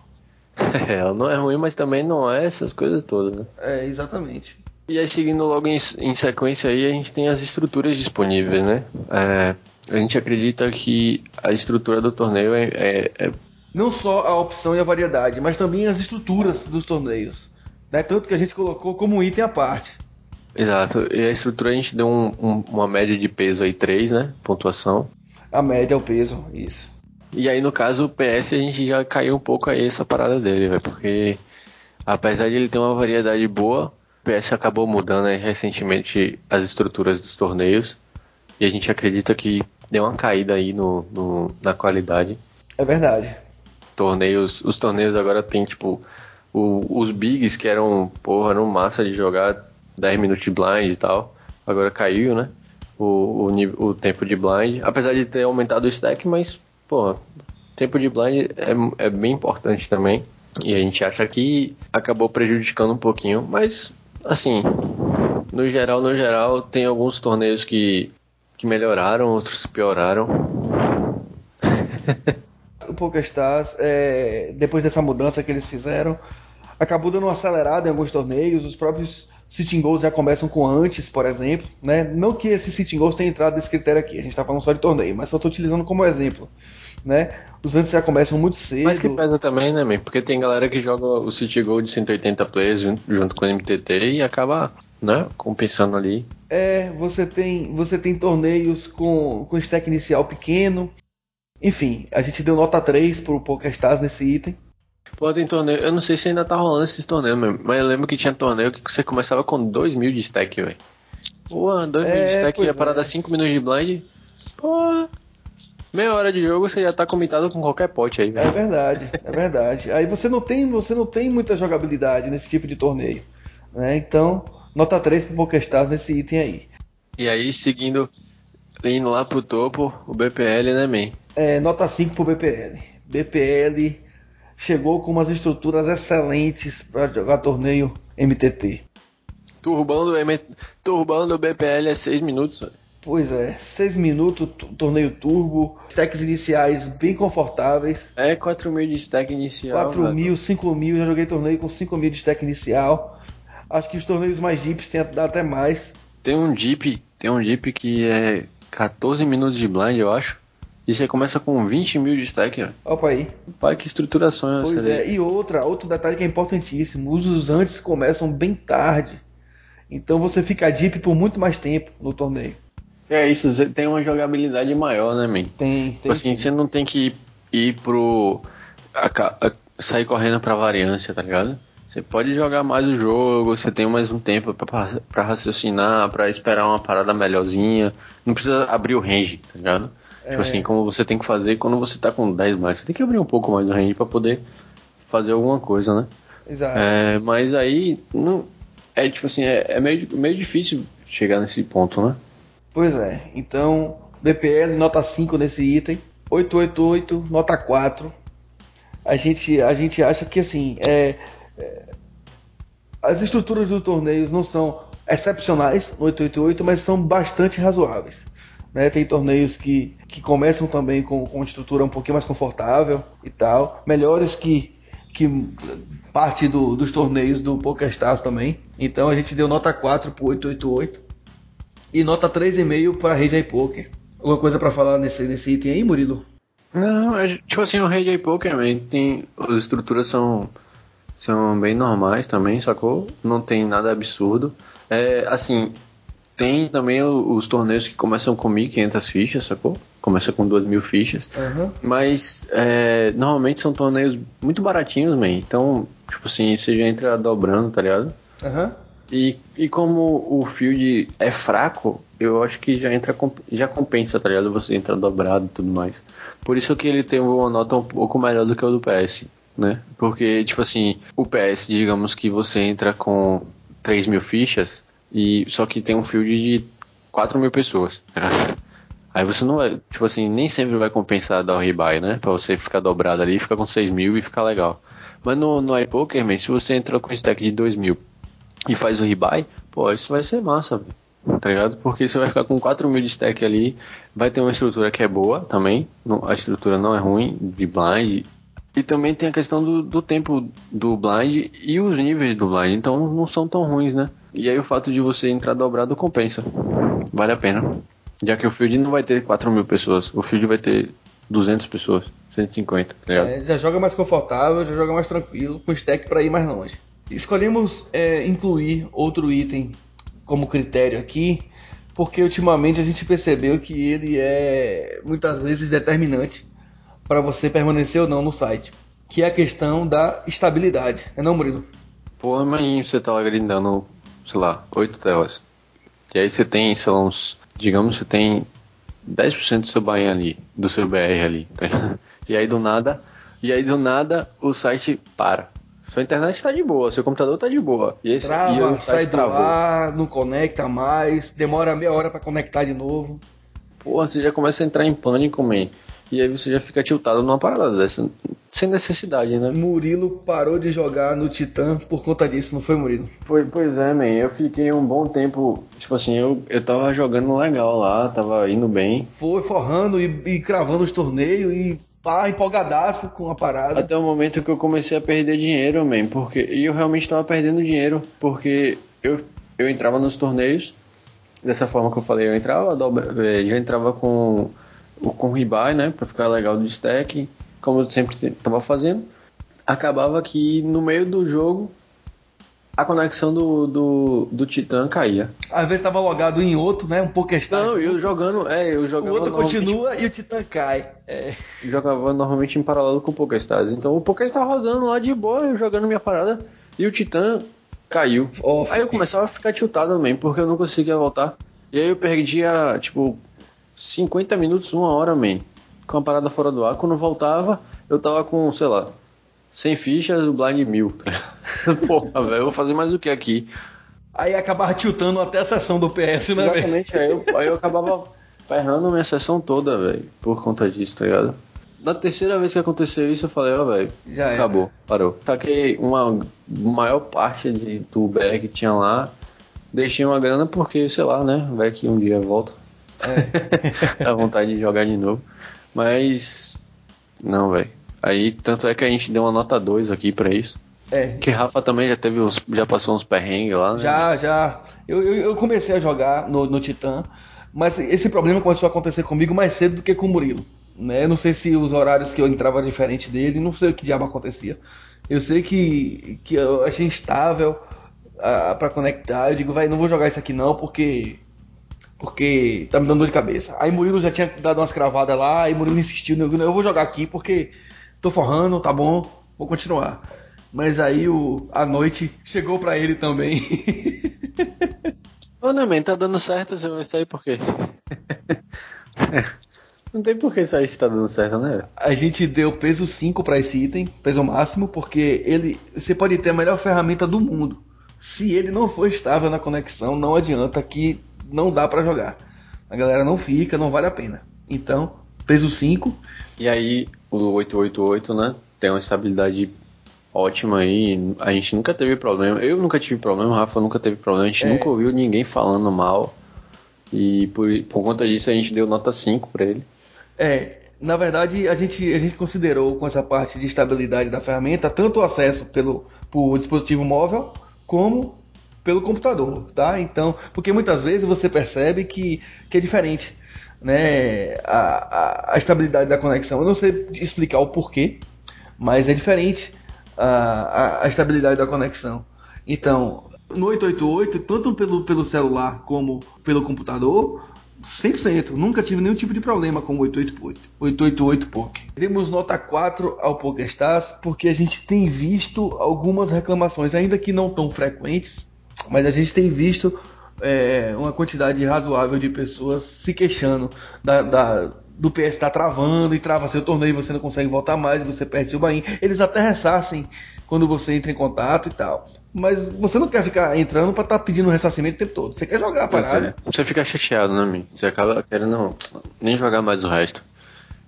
é, ela não é ruim, mas também não é essas coisas todas, né? É, exatamente. E aí, seguindo logo em, em sequência aí, a gente tem as estruturas disponíveis, né? É, a gente acredita que a estrutura do torneio é, é, é, Não só a opção e a variedade, mas também as estruturas dos torneios. Né? Tanto que a gente colocou como item à parte. Exato. E a estrutura a gente deu um, um, uma média de peso aí 3, né? Pontuação. A média é o peso, isso. E aí, no caso, o PS a gente já caiu um pouco aí essa parada dele, velho, porque apesar de ele ter uma variedade boa, o PS acabou mudando aí recentemente as estruturas dos torneios e a gente acredita que deu uma caída aí no, no na qualidade. É verdade. Torneios, os torneios agora tem tipo o, os bigs que eram, porra, eram massa de jogar 10 minutos de blind e tal. Agora caiu, né? O, o, o tempo de blind. Apesar de ter aumentado o stack, mas pô, tempo de blind é, é bem importante também. E a gente acha que acabou prejudicando um pouquinho, mas assim, no geral, no geral, tem alguns torneios que, que melhoraram, outros pioraram. o PokerStars, é, depois dessa mudança que eles fizeram, acabou dando uma acelerada em alguns torneios. Os próprios sitting goals já começam com antes, por exemplo. Né? Não que esses sitting goals tenham entrado nesse critério aqui, a gente está falando só de torneio, mas só estou utilizando como exemplo. Né? Os antes já começam muito cedo. Mas que pesa também, né, man? Porque tem galera que joga o City Goal de 180 players junto com o MTT e acaba né, compensando ali. É, você tem, você tem torneios com, com stack inicial pequeno. Enfim, a gente deu nota 3 pro PokerStars nesse item. Pô, tem torneio. Eu não sei se ainda tá rolando esses torneios mesmo, mas eu lembro que tinha torneio que você começava com 2 mil de stack, velho. Pô, 2 é, mil de é, stack e a parada é. 5 minutos de blind. Pô. Meia hora de jogo você já tá comitado com qualquer pote aí, velho. É verdade, é verdade. Aí você não tem, você não tem muita jogabilidade nesse tipo de torneio. Né? Então, nota 3 pro PokerStars nesse item aí. E aí, seguindo, indo lá pro topo, o BPL, né, man? É, nota 5 pro BPL. BPL chegou com umas estruturas excelentes para jogar torneio MTT. Turbando. Turbando o BPL é 6 minutos. Pois é, 6 minutos, torneio turbo, stacks iniciais bem confortáveis. É, 4 mil de stack inicial. 4 mil, 5 mil, já joguei torneio com 5 mil de stack inicial. Acho que os torneios mais deeps tem até mais. Tem um deep, tem um deep que é 14 minutos de blind, eu acho. E você começa com 20 mil de stack, ó. Opa aí. Pai, que estruturação Pois é, e outra, outro detalhe que é importantíssimo: os usantes começam bem tarde. Então você fica deep por muito mais tempo no torneio. É isso, você tem uma jogabilidade maior, né, man? Tem, tipo tem. assim, sim. você não tem que ir, ir pro. A, a, sair correndo pra variância, tá ligado? Você pode jogar mais o jogo, você tem mais um tempo para raciocinar, para esperar uma parada melhorzinha. Não precisa abrir o range, tá ligado? É. Tipo assim, como você tem que fazer quando você tá com 10 mais. Você tem que abrir um pouco mais o range para poder fazer alguma coisa, né? Exato. É, mas aí, não, é tipo assim, é, é, meio, meio difícil chegar nesse ponto, né? Pois é. Então, BPL nota 5 nesse item. 888, nota 4. A gente, a gente acha que assim, é, é, as estruturas dos torneios não são excepcionais no 888, mas são bastante razoáveis. Né? Tem torneios que, que começam também com, com uma estrutura um pouquinho mais confortável e tal, melhores que, que parte do, dos torneios do PokerStars também. Então a gente deu nota 4 para 888 e nota 3,5 para a Rede iPoker. Alguma coisa para falar nesse, nesse item aí, Murilo? Não, é, tipo assim, o Rede iPoker também tem. As estruturas são, são bem normais também, sacou? Não tem nada absurdo. É, assim, tem também os torneios que começam com 1.500 fichas, sacou? Começa com 2.000 fichas. Uhum. Mas é, normalmente são torneios muito baratinhos, man. Então, tipo assim, você já entra dobrando, tá ligado? Uhum. E, e como o field é fraco, eu acho que já entra já compensa, tá ligado? Você entra dobrado e tudo mais. Por isso que ele tem uma nota um pouco melhor do que o do PS, né? Porque, tipo assim, o PS, digamos que você entra com 3 mil fichas, e só que tem um field de 4 mil pessoas. Aí você não vai, tipo assim, nem sempre vai compensar dar o rebuy, né? Pra você ficar dobrado ali, ficar com 6 mil e ficar legal. Mas no, no iPoker, se você entra com esse deck de 2 mil e faz o rebuy, pô, isso vai ser massa, tá ligado? Porque você vai ficar com 4 mil de stack ali, vai ter uma estrutura que é boa também, a estrutura não é ruim, de blind, e também tem a questão do, do tempo do blind e os níveis do blind, então não são tão ruins, né? E aí o fato de você entrar dobrado compensa. Vale a pena. Já que o field não vai ter 4 mil pessoas, o field vai ter 200 pessoas, 150, tá ligado? É, já joga mais confortável, já joga mais tranquilo, com stack para ir mais longe. Escolhemos é, incluir outro item como critério aqui, porque ultimamente a gente percebeu que ele é muitas vezes determinante para você permanecer ou não no site, que é a questão da estabilidade, é não, Murilo? Porra, mas você tá lá grindando sei lá, oito telas. E aí você tem, sei lá, uns. Digamos você tem 10% do seu buy ali, do seu BR ali. Tá? E aí do nada. E aí do nada o site para. Sua internet está de boa, seu computador está de boa. E esse, Trava, e sai do ar, não conecta mais, demora meia hora para conectar de novo. Pô, você já começa a entrar em pânico, man. E aí você já fica tiltado numa parada dessa, sem necessidade, né? Murilo parou de jogar no Titã por conta disso, não foi, Murilo? Foi, pois é, man. Eu fiquei um bom tempo, tipo assim, eu, eu tava jogando legal lá, tava indo bem. Foi forrando e, e cravando os torneios e pá, empolgadaço com a parada. Até o momento que eu comecei a perder dinheiro, man, porque e eu realmente tava perdendo dinheiro, porque eu, eu entrava nos torneios dessa forma que eu falei, eu entrava, já entrava com com rebuy, né, para ficar legal do stack, como eu sempre estava fazendo. Acabava que no meio do jogo a conexão do, do, do Titã caía. Às vezes tava logado em outro, né? Um Pokéstars. Não, eu jogando, é, eu jogava. O outro continua e o Titã cai. É. Jogava normalmente em paralelo com o Pokéstars. Então o Pokéstars rodando lá de boa, eu jogando minha parada, e o Titã caiu. Oh, aí eu começava a ficar tiltado também, porque eu não conseguia voltar. E aí eu perdia, tipo, 50 minutos, uma hora, man. Com a parada fora do ar. Quando voltava, eu tava com, sei lá, 100 fichas do blind mil. Porra, velho, eu vou fazer mais o que aqui? Aí acabava tiltando até a sessão do PS, né, Exatamente, aí eu, aí eu acabava ferrando minha sessão toda, velho, por conta disso, tá ligado? Na terceira vez que aconteceu isso, eu falei, ó, oh, velho, acabou, parou. Taquei uma maior parte de, do BR que tinha lá, deixei uma grana porque, sei lá, né, vai que um dia volta. É. Dá vontade de jogar de novo. Mas. Não, velho. Aí, tanto é que a gente deu uma nota 2 aqui pra isso. É. Que Rafa também já teve uns, já passou uns perrengues lá, né? Já, já. Eu, eu, eu, comecei a jogar no, no Titã, mas esse problema começou a acontecer comigo mais cedo do que com o Murilo. Né? Não sei se os horários que eu entrava diferente dele, não sei o que diabo acontecia. Eu sei que, que eu achei instável uh, para conectar. Eu digo, vai, não vou jogar isso aqui não, porque porque tá me dando dor de cabeça. Aí Murilo já tinha dado umas cravadas lá, aí Murilo insistiu, eu vou jogar aqui porque tô forrando, tá bom, vou continuar. Mas aí o, a noite chegou pra ele também. Ô, não, man, tá dando certo, você vai sair por quê? Não tem por que isso aí está dando certo, né? A gente deu peso 5 para esse item, peso máximo, porque ele. Você pode ter a melhor ferramenta do mundo. Se ele não for estável na conexão, não adianta que não dá para jogar. A galera não fica, não vale a pena. Então, peso 5. E aí, o 888, né? Tem uma estabilidade ótima aí. A gente nunca teve problema. Eu nunca tive problema, o Rafa nunca teve problema. A gente é. nunca ouviu ninguém falando mal. E por, por conta disso a gente deu nota 5 para ele. É, na verdade a gente, a gente considerou com essa parte de estabilidade da ferramenta tanto o acesso pelo por dispositivo móvel como pelo computador, tá? Então, porque muitas vezes você percebe que, que é diferente, né? A, a, a estabilidade da conexão. Eu não sei explicar o porquê, mas é diferente a, a, estabilidade da conexão. Então, no 888, tanto pelo, pelo celular como pelo computador, 100%. Nunca tive nenhum tipo de problema com o 888, 888 Poké. Demos nota 4 ao PokéStars porque a gente tem visto algumas reclamações, ainda que não tão frequentes, mas a gente tem visto é, uma quantidade razoável de pessoas se queixando da, da do PS estar tá travando e trava seu torneio, você não consegue voltar mais, você perde seu bain. Eles até ressarcem quando você entra em contato e tal. Mas você não quer ficar entrando para estar tá pedindo ressarcimento o tempo todo. Você quer jogar a parada. Você fica chateado, né, mim? Você acaba querendo nem jogar mais o resto.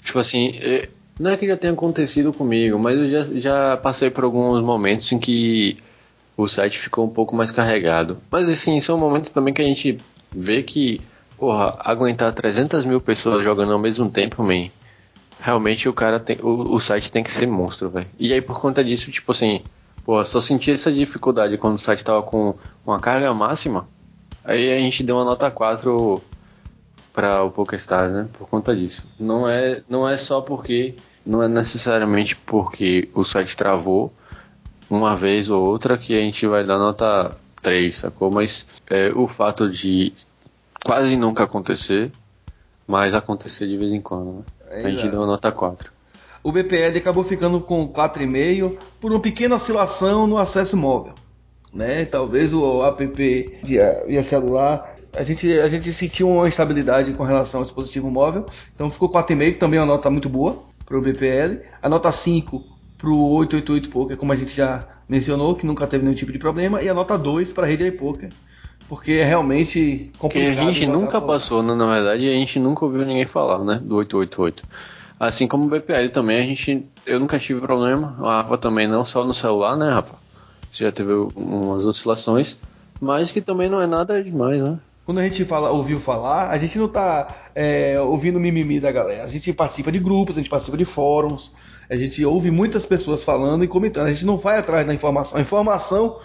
Tipo assim, é, não é que já tenha acontecido comigo, mas eu já, já passei por alguns momentos em que o site ficou um pouco mais carregado. Mas assim, são momentos também que a gente vê que Porra, aguentar 300 mil pessoas jogando ao mesmo tempo, man. Realmente o cara tem. O, o site tem que ser monstro, velho. E aí por conta disso, tipo assim, porra, só senti essa dificuldade quando o site tava com uma carga máxima. Aí a gente deu uma nota 4 para o PokéStars, né? Por conta disso. Não é, não é só porque. Não é necessariamente porque o site travou uma vez ou outra que a gente vai dar nota 3, sacou? Mas é, o fato de quase nunca acontecer, mas acontecer de vez em quando. Né? É, a gente deu nota 4. O BPL acabou ficando com 4,5 por uma pequena oscilação no acesso móvel. Né? Talvez o app via, via celular a gente, a gente sentiu uma instabilidade com relação ao dispositivo móvel, então ficou 4,5, também é uma nota muito boa para o BPL. A nota 5 para o 888 Poker, como a gente já mencionou, que nunca teve nenhum tipo de problema, e a nota 2 para a rede iPoker, porque é realmente complicado. A gente nunca passou, né, na verdade, a gente nunca ouviu ninguém falar, né, do 888. Assim como o BPL também, a gente, eu nunca tive problema, a Rafa também não, só no celular, né, Rafa? Você já teve umas oscilações, mas que também não é nada demais, né? Quando a gente fala, ouviu falar, a gente não tá é, ouvindo mimimi da galera. A gente participa de grupos, a gente participa de fóruns, a gente ouve muitas pessoas falando e comentando. A gente não vai atrás da informação. A informação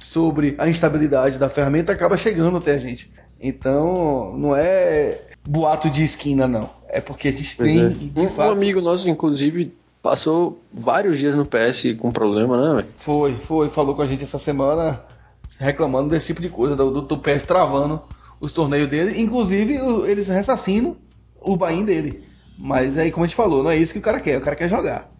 sobre a instabilidade da ferramenta acaba chegando até a gente. Então, não é boato de esquina, não. É porque a gente tem. É. Um, fato... um, amigo nosso, inclusive, passou vários dias no PS com problema, né? Foi, foi. Falou com a gente essa semana reclamando desse tipo de coisa, do, do PS travando os torneios dele. Inclusive, eles ressassinam o bain dele. Mas aí, como a gente falou, não é isso que o cara quer. O cara quer jogar.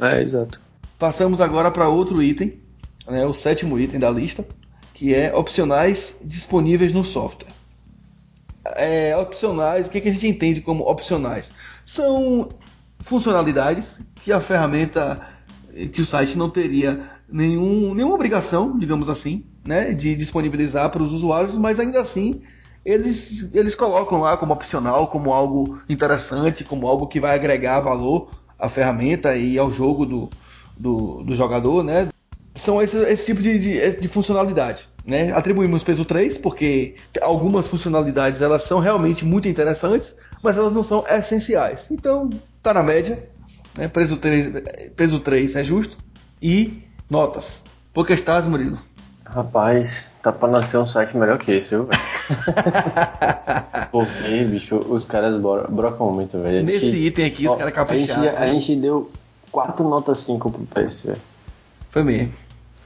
É, exato. Passamos agora para outro item né, o sétimo item da lista, que é opcionais disponíveis no software. É, opcionais, o que, que a gente entende como opcionais? São funcionalidades que a ferramenta, que o site não teria nenhum, nenhuma obrigação, digamos assim, né, de disponibilizar para os usuários, mas ainda assim eles, eles colocam lá como opcional, como algo interessante, como algo que vai agregar valor à ferramenta e ao jogo do, do, do jogador, né? são esse, esse tipo de, de, de, funcionalidade. Né? Atribuímos peso 3 porque algumas funcionalidades elas são realmente muito interessantes, mas elas não são essenciais. Então, tá na média. Né? Peso, 3, peso 3 é justo. E notas. Porque estás, Murilo? Rapaz, tá pra nascer um site melhor que esse, viu, Porque, bicho, os caras brocam muito, velho. Nesse gente, item aqui, ó, os caras capricharam. A gente, a gente deu 4 notas 5 pro PS, velho. Foi mesmo.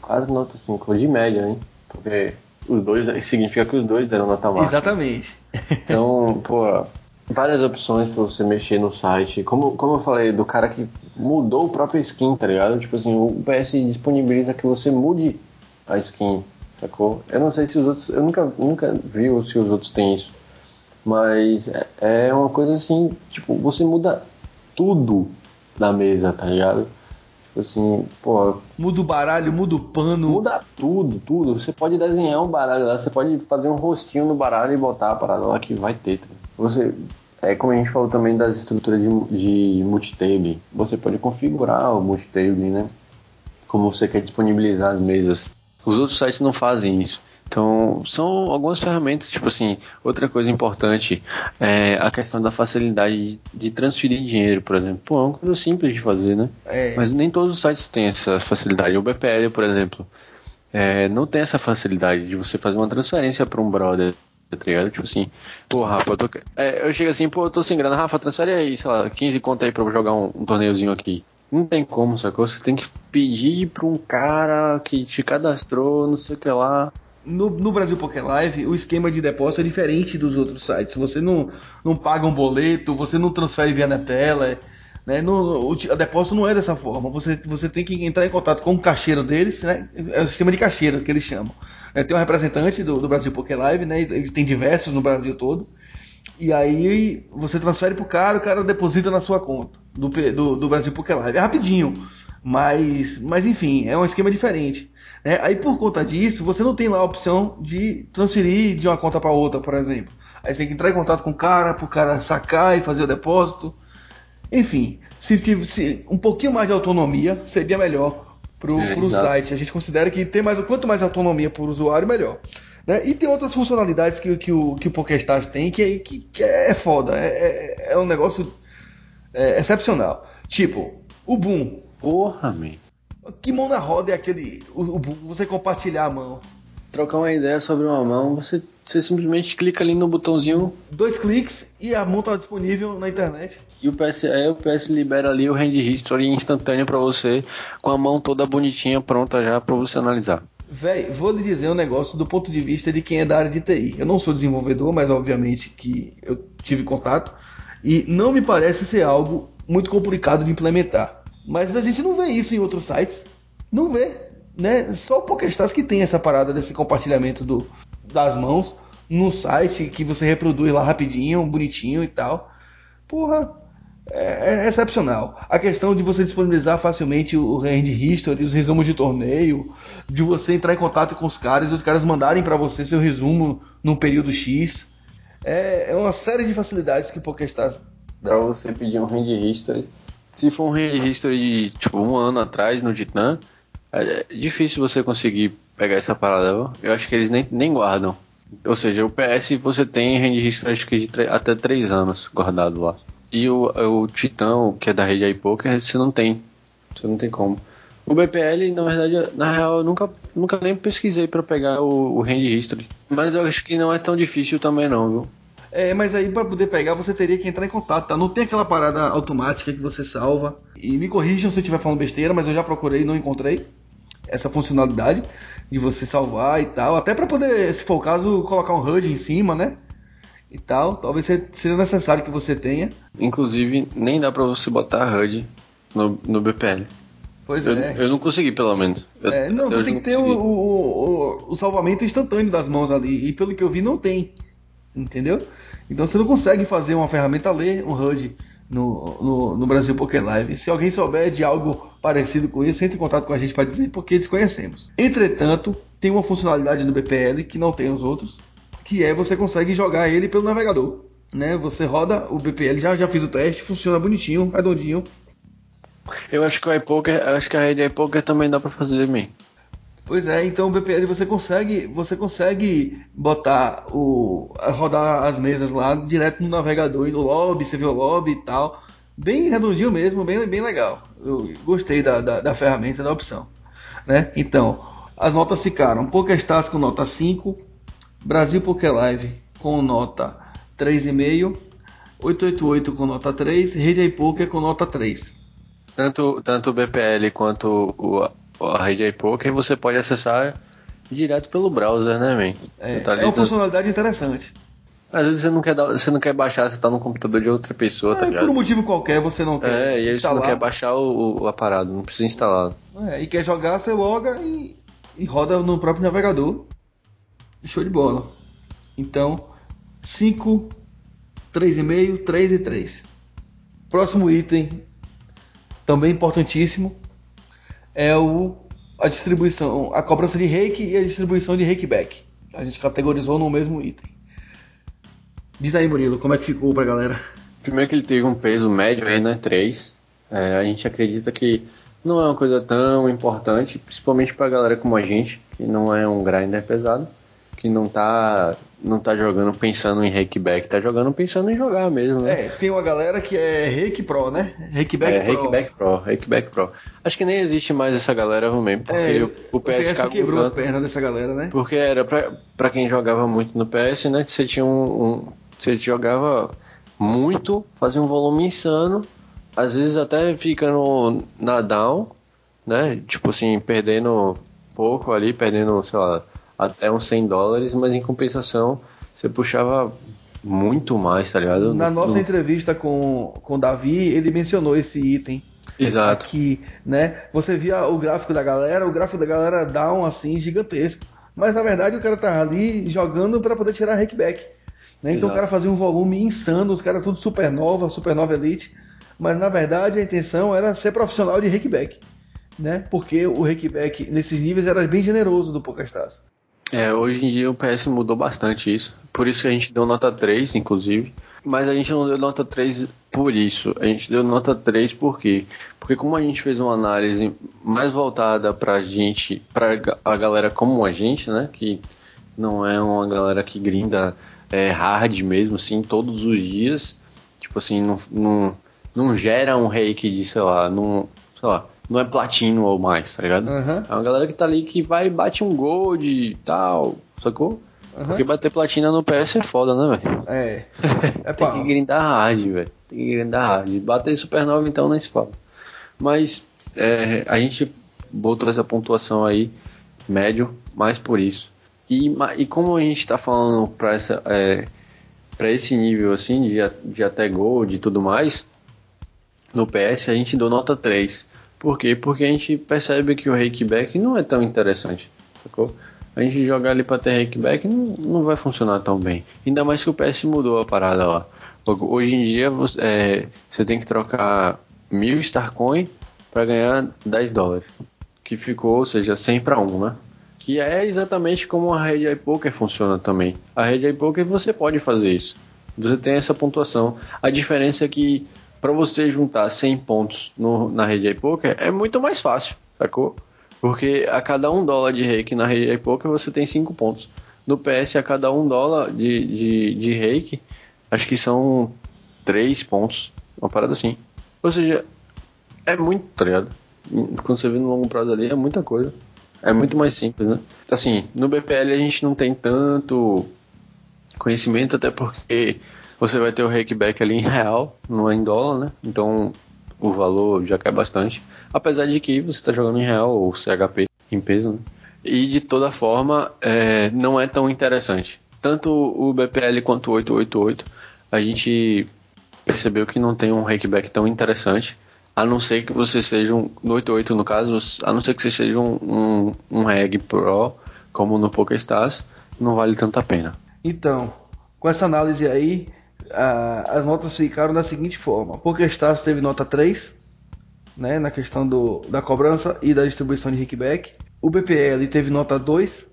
Quase nota 5, de média, hein? Porque os dois, significa que os dois deram nota máxima. Exatamente. Então, pô, várias opções pra você mexer no site. Como, como eu falei, do cara que mudou o próprio skin, tá ligado? Tipo assim, o PS disponibiliza que você mude a skin, sacou? Eu não sei se os outros. Eu nunca, nunca vi se os outros têm isso. Mas é, é uma coisa assim, tipo, você muda tudo na mesa, tá ligado? Tipo assim, pô. Muda o baralho, muda o pano. Muda tudo, tudo. Você pode desenhar um baralho lá, você pode fazer um rostinho no baralho e botar a parada lá que vai ter. Tá? Você. É como a gente falou também das estruturas de, de multitable. Você pode configurar o multitable, né? Como você quer disponibilizar as mesas. Os outros sites não fazem isso. Então, são algumas ferramentas, tipo assim, outra coisa importante é a questão da facilidade de transferir dinheiro, por exemplo. Pô, é uma coisa simples de fazer, né? É. Mas nem todos os sites têm essa facilidade. O BPL, por exemplo, é, não tem essa facilidade de você fazer uma transferência para um brother, tá ligado? Tipo assim, pô, Rafa, eu, tô... é, eu chego assim, pô, eu tô sem grana, Rafa, transfere aí, sei lá, 15 conto aí pra eu jogar um, um torneiozinho aqui. Não tem como, sacou? Você tem que pedir pra um cara que te cadastrou, não sei o que lá no, no Brasil Poker Live, o esquema de depósito é diferente dos outros sites. Você não, não paga um boleto, você não transfere via tela. Né? No, o, a depósito não é dessa forma. Você, você tem que entrar em contato com o caixeiro deles, né? é o sistema de caixeiro que eles chamam. É, tem um representante do, do Brasil Poker Live, né? ele tem diversos no Brasil todo. E aí você transfere pro cara, o cara deposita na sua conta do, do, do Brasil Poker Live. É rapidinho, mas, mas enfim, é um esquema diferente. É, aí por conta disso, você não tem lá a opção de transferir de uma conta para outra, por exemplo. Aí você tem que entrar em contato com o cara, para o cara sacar e fazer o depósito. Enfim, se, tivesse um pouquinho mais de autonomia, seria melhor para o é, site. A gente considera que ter mais, quanto mais autonomia para o usuário, melhor. Né? E tem outras funcionalidades que, que o, que o tem que, que, que é foda. É, é, é um negócio é, excepcional. Tipo, o Boom. Porra, man. Que mão na roda é aquele. O, o, você compartilhar a mão? Trocar uma ideia sobre uma mão, você, você simplesmente clica ali no botãozinho. Dois cliques e a mão tá disponível na internet. E o PS, aí o PS libera ali o hand history instantâneo para você, com a mão toda bonitinha, pronta já para você analisar. Véi, vou lhe dizer um negócio do ponto de vista de quem é da área de TI. Eu não sou desenvolvedor, mas obviamente que eu tive contato. E não me parece ser algo muito complicado de implementar. Mas a gente não vê isso em outros sites. Não vê. Né? Só o PokerStars que tem essa parada desse compartilhamento do, das mãos no site que você reproduz lá rapidinho, bonitinho e tal. Porra, é, é excepcional. A questão de você disponibilizar facilmente o hand history, os resumos de torneio, de você entrar em contato com os caras e os caras mandarem para você seu resumo num período X. É, é uma série de facilidades que o PokerStars dá. Pra você pedir um hand history se for um history de tipo um ano atrás no Titan, é difícil você conseguir pegar essa parada. Eu acho que eles nem, nem guardam. Ou seja, o PS você tem hand history acho que de até 3 anos guardado lá. E o, o Titã, que é da rede iPoker, você não tem. Você não tem como. O BPL, na verdade, na real, eu nunca, nunca nem pesquisei para pegar o, o hand history. Mas eu acho que não é tão difícil também não, viu? É, mas aí para poder pegar você teria que entrar em contato, tá? Não tem aquela parada automática que você salva. E me corrijam se eu estiver falando besteira, mas eu já procurei e não encontrei essa funcionalidade de você salvar e tal. Até para poder, se for o caso, colocar um HUD em cima, né? E tal. Talvez seja necessário que você tenha. Inclusive, nem dá para você botar HUD no, no BPL. Pois eu, é. Eu não consegui, pelo menos. Eu, é, não, você tem que ter o, o, o, o salvamento instantâneo das mãos ali. E pelo que eu vi, não tem. Entendeu? Então você não consegue fazer uma ferramenta ler um HUD no, no, no, Brasil Poker Live. Se alguém souber de algo parecido com isso, entre em contato com a gente para dizer porque desconhecemos. Entretanto, tem uma funcionalidade no BPL que não tem os outros, que é você consegue jogar ele pelo navegador. Né? Você roda o BPL, já, já fiz o teste, funciona bonitinho, redondinho. Eu acho que o iPoker, acho que a rede iPoker também dá para fazer mim. Pois é, então o BPL você consegue, você consegue botar o rodar as mesas lá direto no navegador e no lobby, você vê o lobby e tal. Bem redondinho mesmo, bem, bem legal. Eu gostei da, da, da ferramenta, da opção. Né? Então, as notas ficaram PokerStars com nota 5, Brasil Poker Live com nota 3,5, 888 com nota 3, Rede iPoker com nota 3. Tanto, tanto o BPL quanto o, a rede iPoker você pode acessar direto pelo browser, né, man? É, tá é uma funcionalidade interessante. Às vezes você não quer, dar, você não quer baixar, você tá no computador de outra pessoa, tá é, tá ligado? Por um motivo qualquer você não quer. É, e aí instalar. você não quer baixar o, o aparado, não precisa instalar. É, e quer jogar, você loga e, e roda no próprio navegador. Show de bola. Então, 5 3,5, 3 e 3. Próximo item, também importantíssimo, é o, a distribuição, a cobrança de reiki e a distribuição de reiki back. A gente categorizou no mesmo item. Diz aí, Murilo, como é que ficou pra galera? Primeiro que ele teve um peso médio aí, né? 3. É, a gente acredita que não é uma coisa tão importante, principalmente pra galera como a gente, que não é um grinder pesado, que não tá, não tá jogando pensando em rakeback, tá jogando pensando em jogar mesmo, né? É, tem uma galera que é Rake Pro, né? Rakeback é, Pro. Rakeback Pro, Rakeback Pro. Acho que nem existe mais essa galera mesmo, porque é, o, o PS, PS quebrou as pernas dessa galera, né? Porque era pra, pra quem jogava muito no PS, né? Que você tinha um, um você jogava muito, fazia um volume insano, às vezes até ficando na down, né? Tipo assim, perdendo pouco ali, perdendo, sei lá, até uns 100 dólares, mas em compensação você puxava muito mais, tá ligado? Na no, nossa no... entrevista com, com o Davi, ele mencionou esse item. Exato. Aqui, né? Você via o gráfico da galera, o gráfico da galera down assim, gigantesco. Mas na verdade o cara tá ali jogando para poder tirar hackback. Né? Então o cara fazia um volume insano, os caras tudo supernova, supernova elite, mas na verdade a intenção era ser profissional de rakeback, né? Porque o rakeback nesses níveis era bem generoso do PokerStars. É, hoje em dia o PS mudou bastante isso, por isso que a gente deu nota 3, inclusive, mas a gente não deu nota 3 por isso, a gente deu nota 3 por quê? Porque como a gente fez uma análise mais voltada pra gente, pra a galera como a gente, né, que não é uma galera que grinda é, hard mesmo, assim, todos os dias. Tipo assim, não, não, não gera um reiki de, sei lá, não, sei lá, não é platino ou mais, tá ligado? Uhum. É uma galera que tá ali que vai e bate um gold e tal, sacou? Uhum. Porque bater platina no PS é foda, né, velho? É. é Tem que grindar hard, velho. Tem que grindar hard. Bater supernova então nem se fala. Mas é, a gente botou essa pontuação aí, médio, mais por isso. E, e como a gente está falando para essa é, para esse nível assim de, de até gold e tudo mais, no PS a gente deu nota 3. Por quê? Porque a gente percebe que o rakeback não é tão interessante. Sacou? A gente jogar ali para ter rakeback não, não vai funcionar tão bem. Ainda mais que o PS mudou a parada lá. Hoje em dia você, é, você tem que trocar mil Starcoin para ganhar 10 dólares. Que ficou, ou seja, 100 para 1, né? que é exatamente como a rede iPoker funciona também. A rede iPoker você pode fazer isso. Você tem essa pontuação. A diferença é que para você juntar 100 pontos no, na rede iPoker é muito mais fácil, sacou? Porque a cada um dólar de reiki na rede iPoker você tem 5 pontos. No PS, a cada um dólar de, de, de reiki, acho que são 3 pontos. Uma parada assim. Ou seja, é muito, tá ligado? Quando você vê no longo prazo ali, é muita coisa. É muito mais simples, né? Assim, no BPL a gente não tem tanto conhecimento, até porque você vai ter o rakeback ali em real, não é em dólar, né? Então o valor já cai bastante. Apesar de que você está jogando em real ou CHP em peso, né? E de toda forma, é, não é tão interessante. Tanto o BPL quanto o 888, a gente percebeu que não tem um rakeback tão interessante a não ser que você seja um, no 88 no caso, a não ser que você seja um, um, um reg pro, como no PokerStars, não vale tanta pena. Então, com essa análise aí, a, as notas ficaram da seguinte forma: PokerStars teve nota 3, né, na questão do, da cobrança e da distribuição de kickback. O BPL teve nota 2,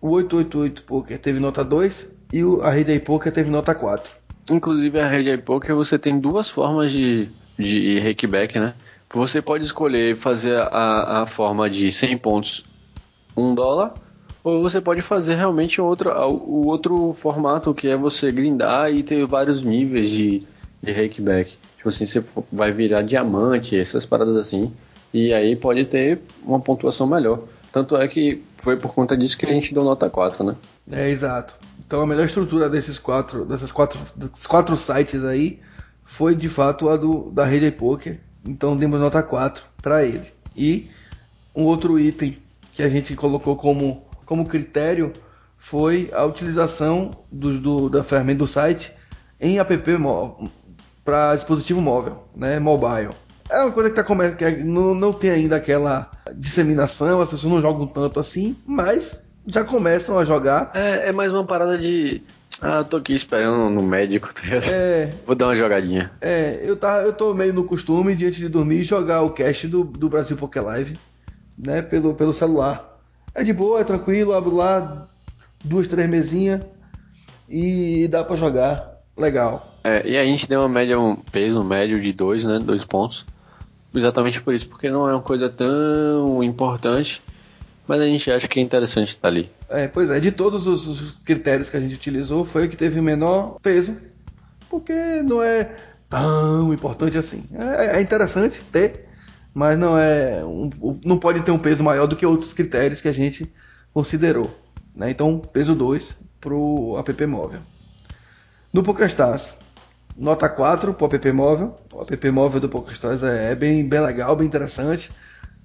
o 888 Poker teve nota 2 e o, a Rede Poker teve nota 4. Inclusive a Rede Poker você tem duas formas de de rakeback, né? Você pode escolher fazer a, a forma de 100 pontos 1 dólar, ou você pode fazer realmente outro, o outro formato que é você grindar e ter vários níveis de, de rakeback. Tipo assim, você vai virar diamante, essas paradas assim, e aí pode ter uma pontuação melhor. Tanto é que foi por conta disso que a gente deu nota 4, né? É, exato. Então a melhor estrutura desses quatro, dessas quatro, desses quatro sites aí foi de fato a do, da rede poker. Então demos nota 4 para ele. E um outro item que a gente colocou como, como critério foi a utilização do, do da ferramenta do site em app para dispositivo móvel, né, mobile. É uma coisa que, tá, que é, não, não tem ainda aquela disseminação, as pessoas não jogam tanto assim, mas já começam a jogar. É, é mais uma parada de Ah, tô aqui esperando no médico. Tá é, Vou dar uma jogadinha. É, eu, tá, eu tô meio no costume de antes de dormir jogar o cast do, do Brasil Poké Live, né, pelo, pelo celular. É de boa, é tranquilo, abro lá duas, três mesinhas e dá para jogar. Legal. É, e a gente deu uma média, um peso médio de dois, né, dois pontos. Exatamente por isso, porque não é uma coisa tão importante mas a gente acha que é interessante estar ali. É, pois é, de todos os critérios que a gente utilizou, foi o que teve o menor peso, porque não é tão importante assim. É, é interessante ter, mas não é um, não pode ter um peso maior do que outros critérios que a gente considerou. Né? Então, peso 2 para o app móvel. No PokerStars, nota 4 para o app móvel. O app móvel do PokerStars é, é bem, bem legal, bem interessante.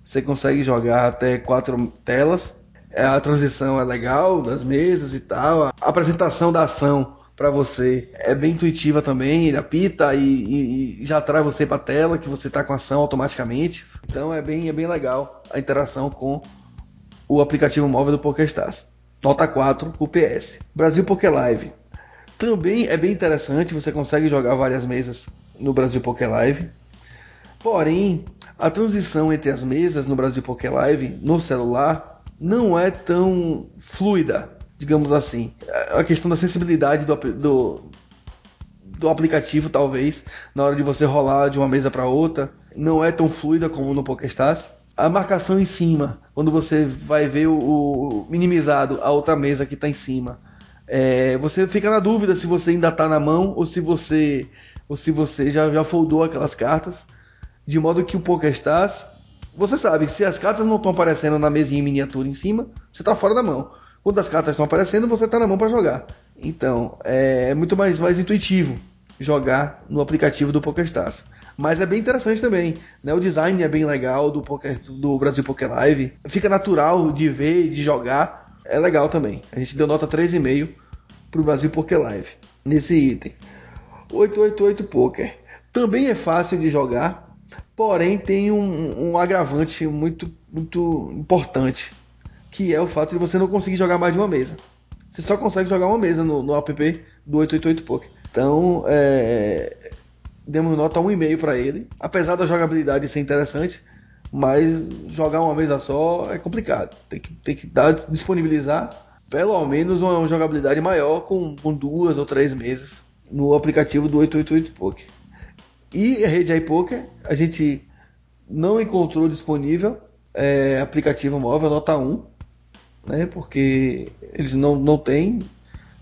Você consegue jogar até quatro telas. É, a transição é legal das mesas e tal. A apresentação da ação para você é bem intuitiva também. Apita e, e, e já traz você para a tela que você está com ação automaticamente. Então é bem, é bem legal a interação com o aplicativo móvel do PokerStars. Nota 4 o PS. Brasil Poker Live. Também é bem interessante, você consegue jogar várias mesas no Brasil Poker Live. Porém, a transição entre as mesas no Brasil Poker Live no celular não é tão fluida, digamos assim. A questão da sensibilidade do, do, do aplicativo, talvez, na hora de você rolar de uma mesa para outra, não é tão fluida como no PokerStars. A marcação em cima, quando você vai ver o, o minimizado, a outra mesa que está em cima, é, você fica na dúvida se você ainda está na mão ou se você ou se você já, já foldou aquelas cartas de modo que o PokerStars, você sabe, se as cartas não estão aparecendo na mesinha em miniatura em cima, você está fora da mão. Quando as cartas estão aparecendo, você está na mão para jogar. Então, é muito mais, mais intuitivo jogar no aplicativo do PokerStars. Mas é bem interessante também, né? O design é bem legal do, poker, do Brasil Poker Live. Fica natural de ver, de jogar. É legal também. A gente deu nota 3,5 para o Brasil Poker Live nesse item. 888 Poker. Também é fácil de jogar, Porém, tem um, um agravante muito, muito importante, que é o fato de você não conseguir jogar mais de uma mesa. Você só consegue jogar uma mesa no, no app do 888 Poker. Então, é, demos nota 1,5 para ele. Apesar da jogabilidade ser interessante, mas jogar uma mesa só é complicado. Tem que, tem que dar, disponibilizar pelo menos uma jogabilidade maior com, com duas ou três mesas no aplicativo do 888 Poker. E a rede iPoker, a gente não encontrou disponível é, aplicativo móvel nota 1, né, porque eles não, não têm.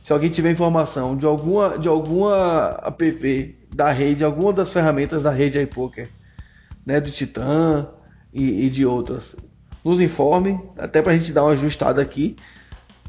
Se alguém tiver informação de alguma, de alguma app da rede, alguma das ferramentas da rede iPoker, né, do Titan e, e de outras, nos informe, até para a gente dar uma ajustada aqui,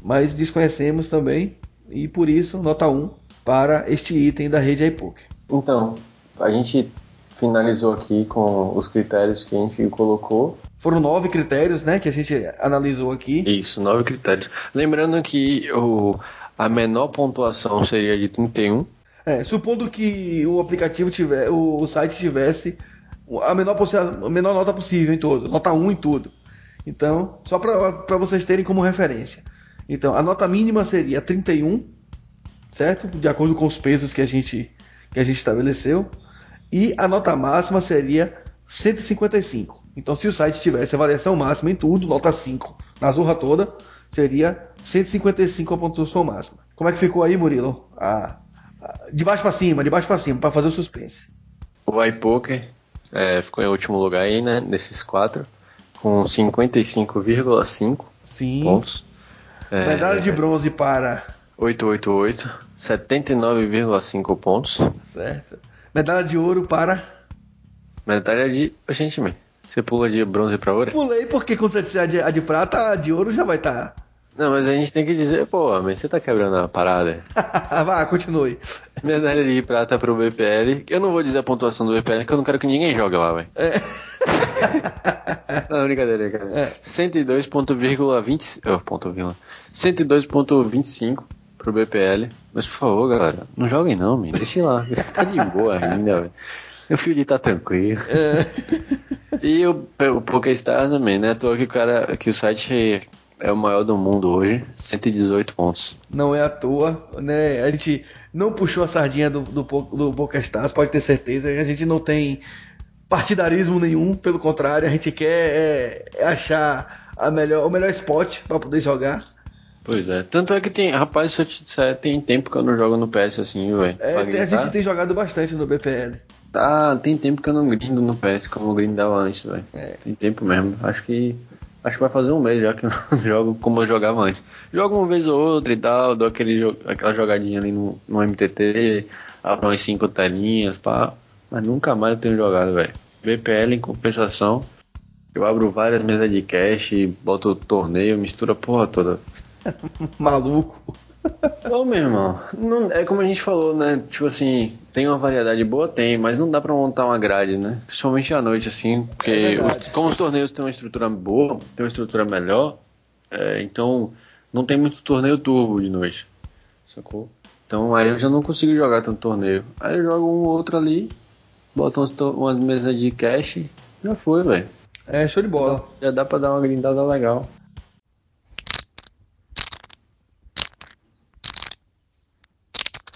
mas desconhecemos também, e por isso, nota 1 para este item da rede iPoker. Então, a gente finalizou aqui com os critérios que a gente colocou. Foram nove critérios, né, que a gente analisou aqui. Isso, nove critérios. Lembrando que o, a menor pontuação seria de 31. É, supondo que o aplicativo tiver, o, o site tivesse a menor, a menor nota possível em todo, nota 1 em tudo. Então, só para vocês terem como referência. Então, a nota mínima seria 31, certo? De acordo com os pesos que a gente, que a gente estabeleceu e a nota máxima seria 155. Então, se o site tivesse avaliação máxima em tudo, nota 5 na zorra toda, seria 155 a pontuação máxima. Como é que ficou aí, Murilo? Ah, de baixo para cima, de baixo para cima, para fazer o suspense. O iPoker é, ficou em último lugar aí, né? Nesses quatro, com 55,5 pontos. É, Medalha de bronze para 888, 79,5 pontos. Certo. Medalha de ouro para. Medalha de. Gente, você pula de bronze para ouro? Pulei porque quando você disser a de, a de prata, a de ouro já vai estar. Tá... Não, mas a gente tem que dizer, pô, mas você tá quebrando a parada. Vá, continue. Medalha de prata pro BPL. Eu não vou dizer a pontuação do BPL, porque eu não quero que ninguém jogue lá, velho. É. não, brincadeira, cara. É. 102.20. Oh, ponto, 102.25 pro BPL. Mas por favor, galera, não joguem não, me deixem lá. Tá de boa ainda, velho. Meu filho tá tranquilo. É. E o, o PokerStars também, né? Tô que o cara, que o site é o maior do mundo hoje, 118 pontos. Não é à toa, né? A gente não puxou a sardinha do, do, do PokerStars, pode ter certeza. A gente não tem partidarismo nenhum, pelo contrário, a gente quer é, é achar a melhor, o melhor spot para poder jogar. Pois é, tanto é que tem, rapaz, se eu te disser, tem tempo que eu não jogo no PS assim, velho. É, a gente tem jogado bastante no BPL. Tá, tem tempo que eu não grindo no PS como eu grindava antes, velho. É. Tem tempo mesmo. Acho que Acho que vai fazer um mês já que eu não jogo como eu jogava antes. Jogo uma vez ou outra e tal, dou aquele, aquela jogadinha ali no, no MTT, abro umas 5 telinhas, pá. Mas nunca mais eu tenho jogado, velho. BPL em compensação, eu abro várias mesas de cash, boto torneio, mistura a porra toda. Maluco. Ô, meu irmão, não, é como a gente falou, né? Tipo assim, tem uma variedade boa? Tem, mas não dá pra montar uma grade, né? Principalmente à noite, assim, porque é os, como os torneios têm uma estrutura boa, tem uma estrutura melhor, é, então não tem muito torneio turbo de noite, sacou? Então aí eu já não consigo jogar tanto torneio. Aí eu jogo um outro ali, boto umas, umas mesas de cash, já foi, velho. É, show de bola. Já dá pra dar uma grindada legal.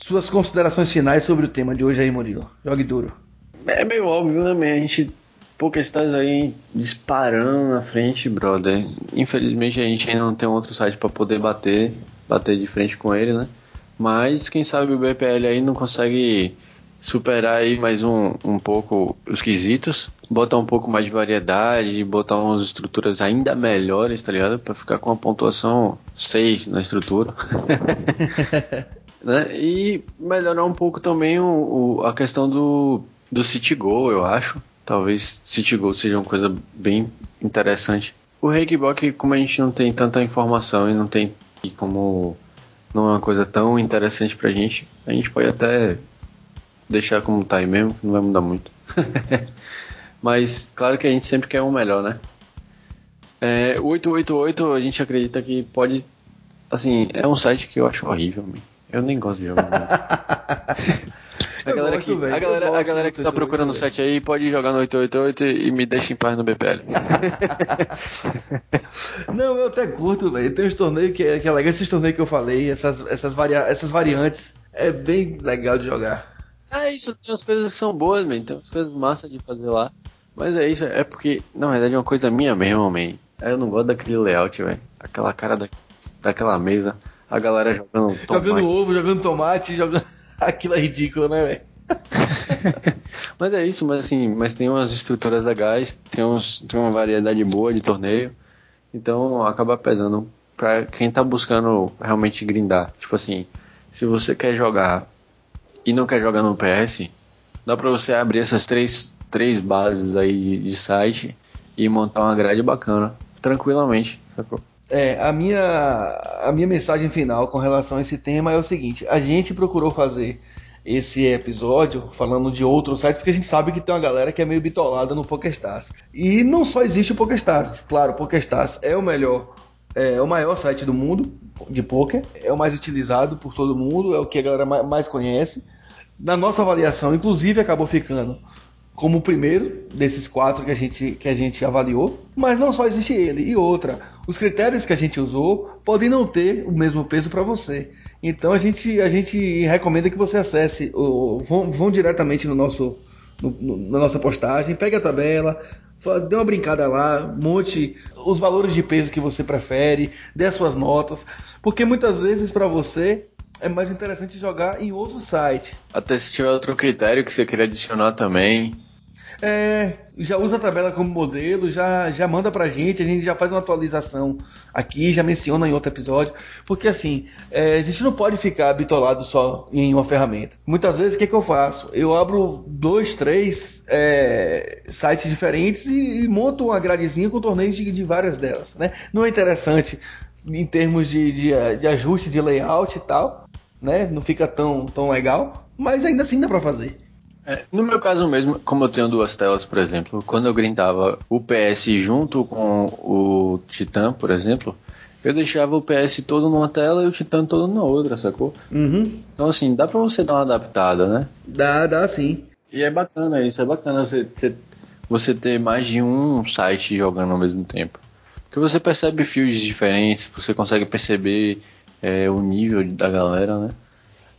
Suas considerações finais sobre o tema de hoje aí, Murilo. Jogue duro. É meio óbvio, né, man? A gente. Poucas estás aí disparando na frente, brother. Infelizmente a gente ainda não tem outro site para poder bater, bater de frente com ele, né? Mas quem sabe o BPL aí não consegue superar aí mais um, um pouco os quesitos, botar um pouco mais de variedade, botar umas estruturas ainda melhores, tá ligado? Pra ficar com a pontuação 6 na estrutura. né? E melhorar um pouco também o, o, a questão do, do City Goal, eu acho. Talvez City Goal seja uma coisa bem interessante. O Reikibok, como a gente não tem tanta informação e não tem e como não é uma coisa tão interessante pra gente, a gente pode até deixar como tá aí mesmo, que não vai mudar muito. Mas claro que a gente sempre quer um melhor, né? É, o 888 a gente acredita que pode. Assim, é um site que eu acho horrível. Man. Eu nem gosto de jogar. a galera, gosto, que, a galera, a galera que tá procurando o site aí pode jogar no 888 e me deixa em paz no BPL. Não, eu até curto, velho. Tem uns torneios que é, que é legal, esses torneios que eu falei, essas, essas, varia essas variantes. É bem legal de jogar. Ah, isso, tem umas coisas que são boas, man. Tem umas coisas massas de fazer lá. Mas é isso, é porque, na verdade, é uma coisa minha mesmo, man. Eu não gosto daquele layout, velho. Aquela cara da, daquela mesa a galera jogando tomate. Jogando ovo, jogando tomate, jogando. Aquilo é ridículo, né, velho? mas é isso, mas assim, mas tem umas estruturas legais, tem, uns, tem uma variedade boa de torneio, então acaba pesando pra quem tá buscando realmente grindar. Tipo assim, se você quer jogar e não quer jogar no PS, dá pra você abrir essas três, três bases aí de, de site e montar uma grade bacana, tranquilamente, sacou? É, a minha, a minha mensagem final com relação a esse tema é o seguinte: a gente procurou fazer esse episódio falando de outros sites, porque a gente sabe que tem uma galera que é meio bitolada no PokerStars. E não só existe o PokerStars, claro, o PokerStars é o melhor, é o maior site do mundo de poker, é o mais utilizado por todo mundo, é o que a galera mais conhece. Na nossa avaliação, inclusive, acabou ficando como o primeiro desses quatro que a gente, que a gente avaliou, mas não só existe ele. E outra, os critérios que a gente usou podem não ter o mesmo peso para você. Então a gente, a gente recomenda que você acesse, ou, vão, vão diretamente no nosso, no, no, na nossa postagem, pegue a tabela, dê uma brincada lá, monte os valores de peso que você prefere, dê as suas notas, porque muitas vezes para você é mais interessante jogar em outro site. Até se tiver outro critério que você queira adicionar também, é, já usa a tabela como modelo, já, já manda pra gente, a gente já faz uma atualização aqui, já menciona em outro episódio, porque assim, é, a gente não pode ficar bitolado só em uma ferramenta. Muitas vezes o que, é que eu faço? Eu abro dois, três é, sites diferentes e, e, monto uma gradezinha com torneios de, de, várias delas. Né? Não é interessante em termos de, de, de ajuste de layout e tal, né? não fica tão, tão legal, mas ainda assim dá pra fazer. É, no meu caso mesmo, como eu tenho duas telas, por exemplo, quando eu grindava o PS junto com o Titan, por exemplo, eu deixava o PS todo numa tela e o Titan todo na outra, sacou? Uhum. Então assim, dá pra você dar uma adaptada, né? Dá, dá sim. E é bacana isso, é bacana você, você, você ter mais de um site jogando ao mesmo tempo. Porque você percebe fios diferentes, você consegue perceber é, o nível da galera, né?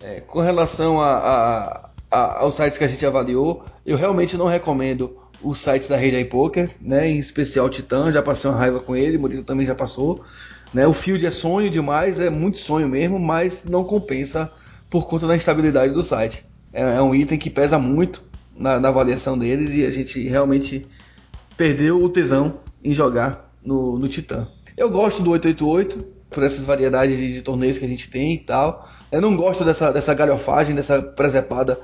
É, com relação a, a, a, aos sites que a gente avaliou, eu realmente não recomendo os sites da Rede Poker, né? Em especial o Titã, já passei uma raiva com ele, Murilo também já passou. Né? O field é sonho demais, é muito sonho mesmo, mas não compensa por conta da instabilidade do site. É, é um item que pesa muito na, na, avaliação deles e a gente realmente perdeu o tesão em jogar no, no Titã. Eu gosto do 888 por essas variedades de, de, torneios que a gente tem e tal. Eu não gosto dessa, dessa galhofagem, dessa presepada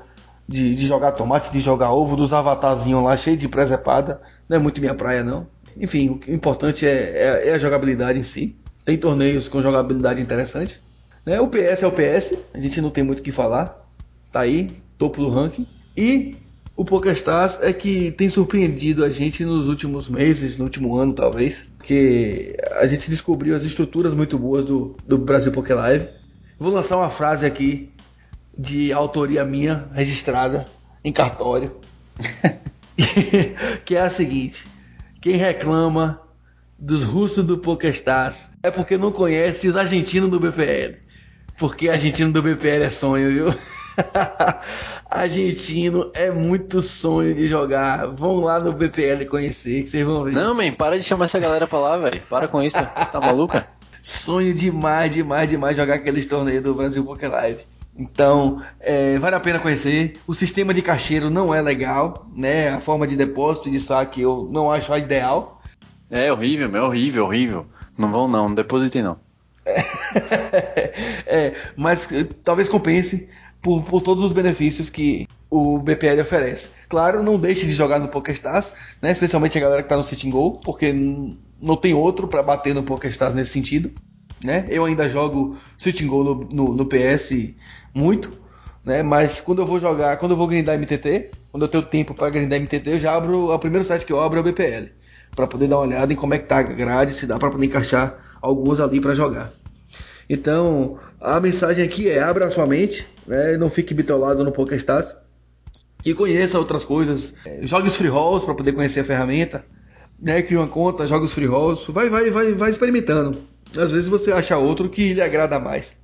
de, de jogar tomate, de jogar ovo, dos avatarzinhos lá cheio de presepada. Não é muito minha praia, não. Enfim, o importante é, é, é a jogabilidade em si. Tem torneios com jogabilidade interessante. Né? O PS é o PS, a gente não tem muito o que falar. Tá aí, topo do ranking. E o PokerStars é que tem surpreendido a gente nos últimos meses, no último ano talvez, que a gente descobriu as estruturas muito boas do, do Brasil Poker Live. Vou lançar uma frase aqui de autoria minha, registrada em cartório, que é a seguinte: quem reclama dos russos do PokerStars é porque não conhece os argentinos do BPL. Porque argentino do BPL é sonho, viu? argentino é muito sonho de jogar. Vão lá no BPL conhecer, que vocês vão ver. Não, man, para de chamar essa galera pra lá, velho. Para com isso. Tá maluca? Sonho demais, demais, demais jogar aqueles torneios do Brasil Poker Live. Então, é, vale a pena conhecer. O sistema de caixeiro não é legal, né? A forma de depósito e de saque eu não acho a ideal. É horrível, é horrível, horrível. Não vão não, não depositem não. é, mas eh, talvez compense por, por todos os benefícios que o BPL oferece. Claro, não deixe de jogar no PokerStars, né? especialmente a galera que está no Sitting Goal, porque não tem outro para bater no PokerStars nesse sentido. Né? Eu ainda jogo Sitting Goal no, no, no, PS muito, né? mas quando eu vou jogar, quando eu vou grindar MTT, quando eu tenho tempo para grindar MTT, eu já abro, o primeiro site que eu abro é o BPL para poder dar uma olhada em como é que tá a grade, se dá para poder encaixar alguns ali para jogar. Então, a mensagem aqui é abra sua mente, né? não fique bitolado no PokerStars e conheça outras coisas. Jogue os free rolls para poder conhecer a ferramenta, né? Crie uma conta, jogue os free rolls, vai, vai, vai, vai experimentando. Às vezes você acha outro que lhe agrada mais.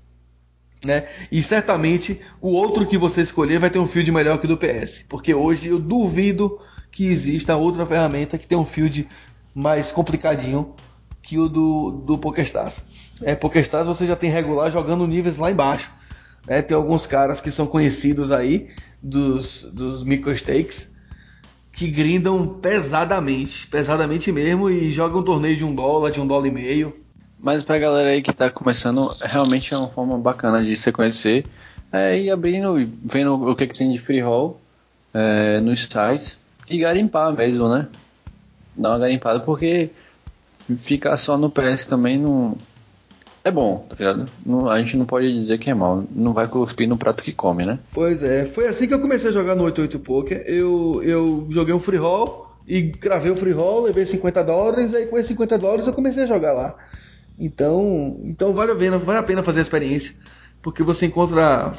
Né? E certamente o outro que você escolher vai ter um field melhor que o do PS, porque hoje eu duvido que exista outra ferramenta que tenha um field mais complicadinho que o do, do PokerStars. É, PokerStars você já tem regular jogando níveis lá embaixo. É, tem alguns caras que são conhecidos aí dos, dos microstakes que grindam pesadamente, pesadamente mesmo e jogam um torneio de um dólar, de um dólar e meio. Mas pra galera aí que tá começando, realmente é uma forma bacana de se conhecer. É, ir abrindo e vendo o que, que tem de free roll é, nos sites e garimpar mesmo, né? Dar uma garimpada, porque ficar só no PS também não. É bom, tá ligado? Não, a gente não pode dizer que é mal. Não vai cuspir no prato que come, né? Pois é, foi assim que eu comecei a jogar no 88 Poker. Eu, eu joguei um free roll e gravei o free roll, levei 50 dólares, aí com esses 50 dólares eu comecei a jogar lá. Então, então vale a pena, vale a pena fazer a experiência, porque você encontra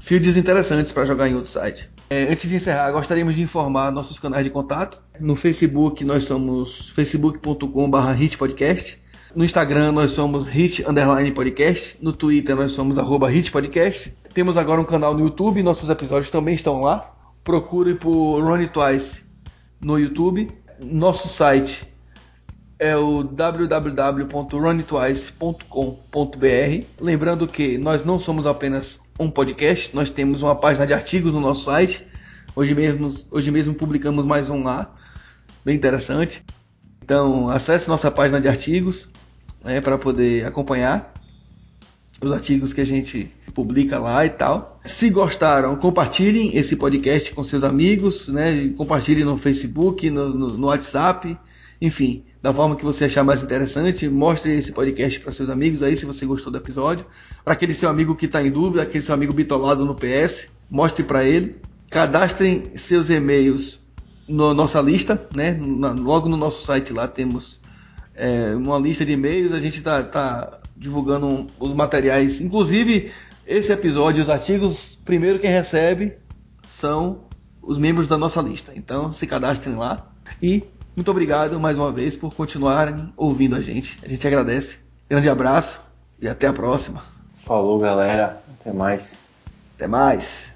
fields interessantes para jogar em outro site. É, antes de encerrar, gostaríamos de informar nossos canais de contato. No Facebook nós somos facebook.com.br hitpodcast. No Instagram nós somos hit underline podcast. No Twitter nós somos hitpodcast. Temos agora um canal no YouTube, nossos episódios também estão lá. Procure por Ronnie Twice no YouTube. Nosso site é o www.runitwice.com.br. Lembrando que nós não somos apenas um podcast, nós temos uma página de artigos no nosso site. Hoje mesmo, hoje mesmo publicamos mais um lá, bem interessante. Então acesse nossa página de artigos né, para poder acompanhar os artigos que a gente publica lá e tal. Se gostaram, compartilhem esse podcast com seus amigos, né? Compartilhem no Facebook, no, no, no WhatsApp, enfim, da forma que você achar mais interessante. Mostre esse podcast para seus amigos aí, se você gostou do episódio. Para aquele seu amigo que está em dúvida, aquele seu amigo bitolado no PS, mostre para ele. Cadastrem seus e-mails na nossa lista, né? logo no nosso site lá temos é, uma lista de e-mails. A gente está tá divulgando os materiais, inclusive esse episódio, os artigos. Primeiro quem recebe são os membros da nossa lista. Então se cadastrem lá e muito obrigado mais uma vez por continuarem ouvindo a gente. A gente agradece. Grande abraço e até a próxima. Falou, galera. Até mais. Até mais.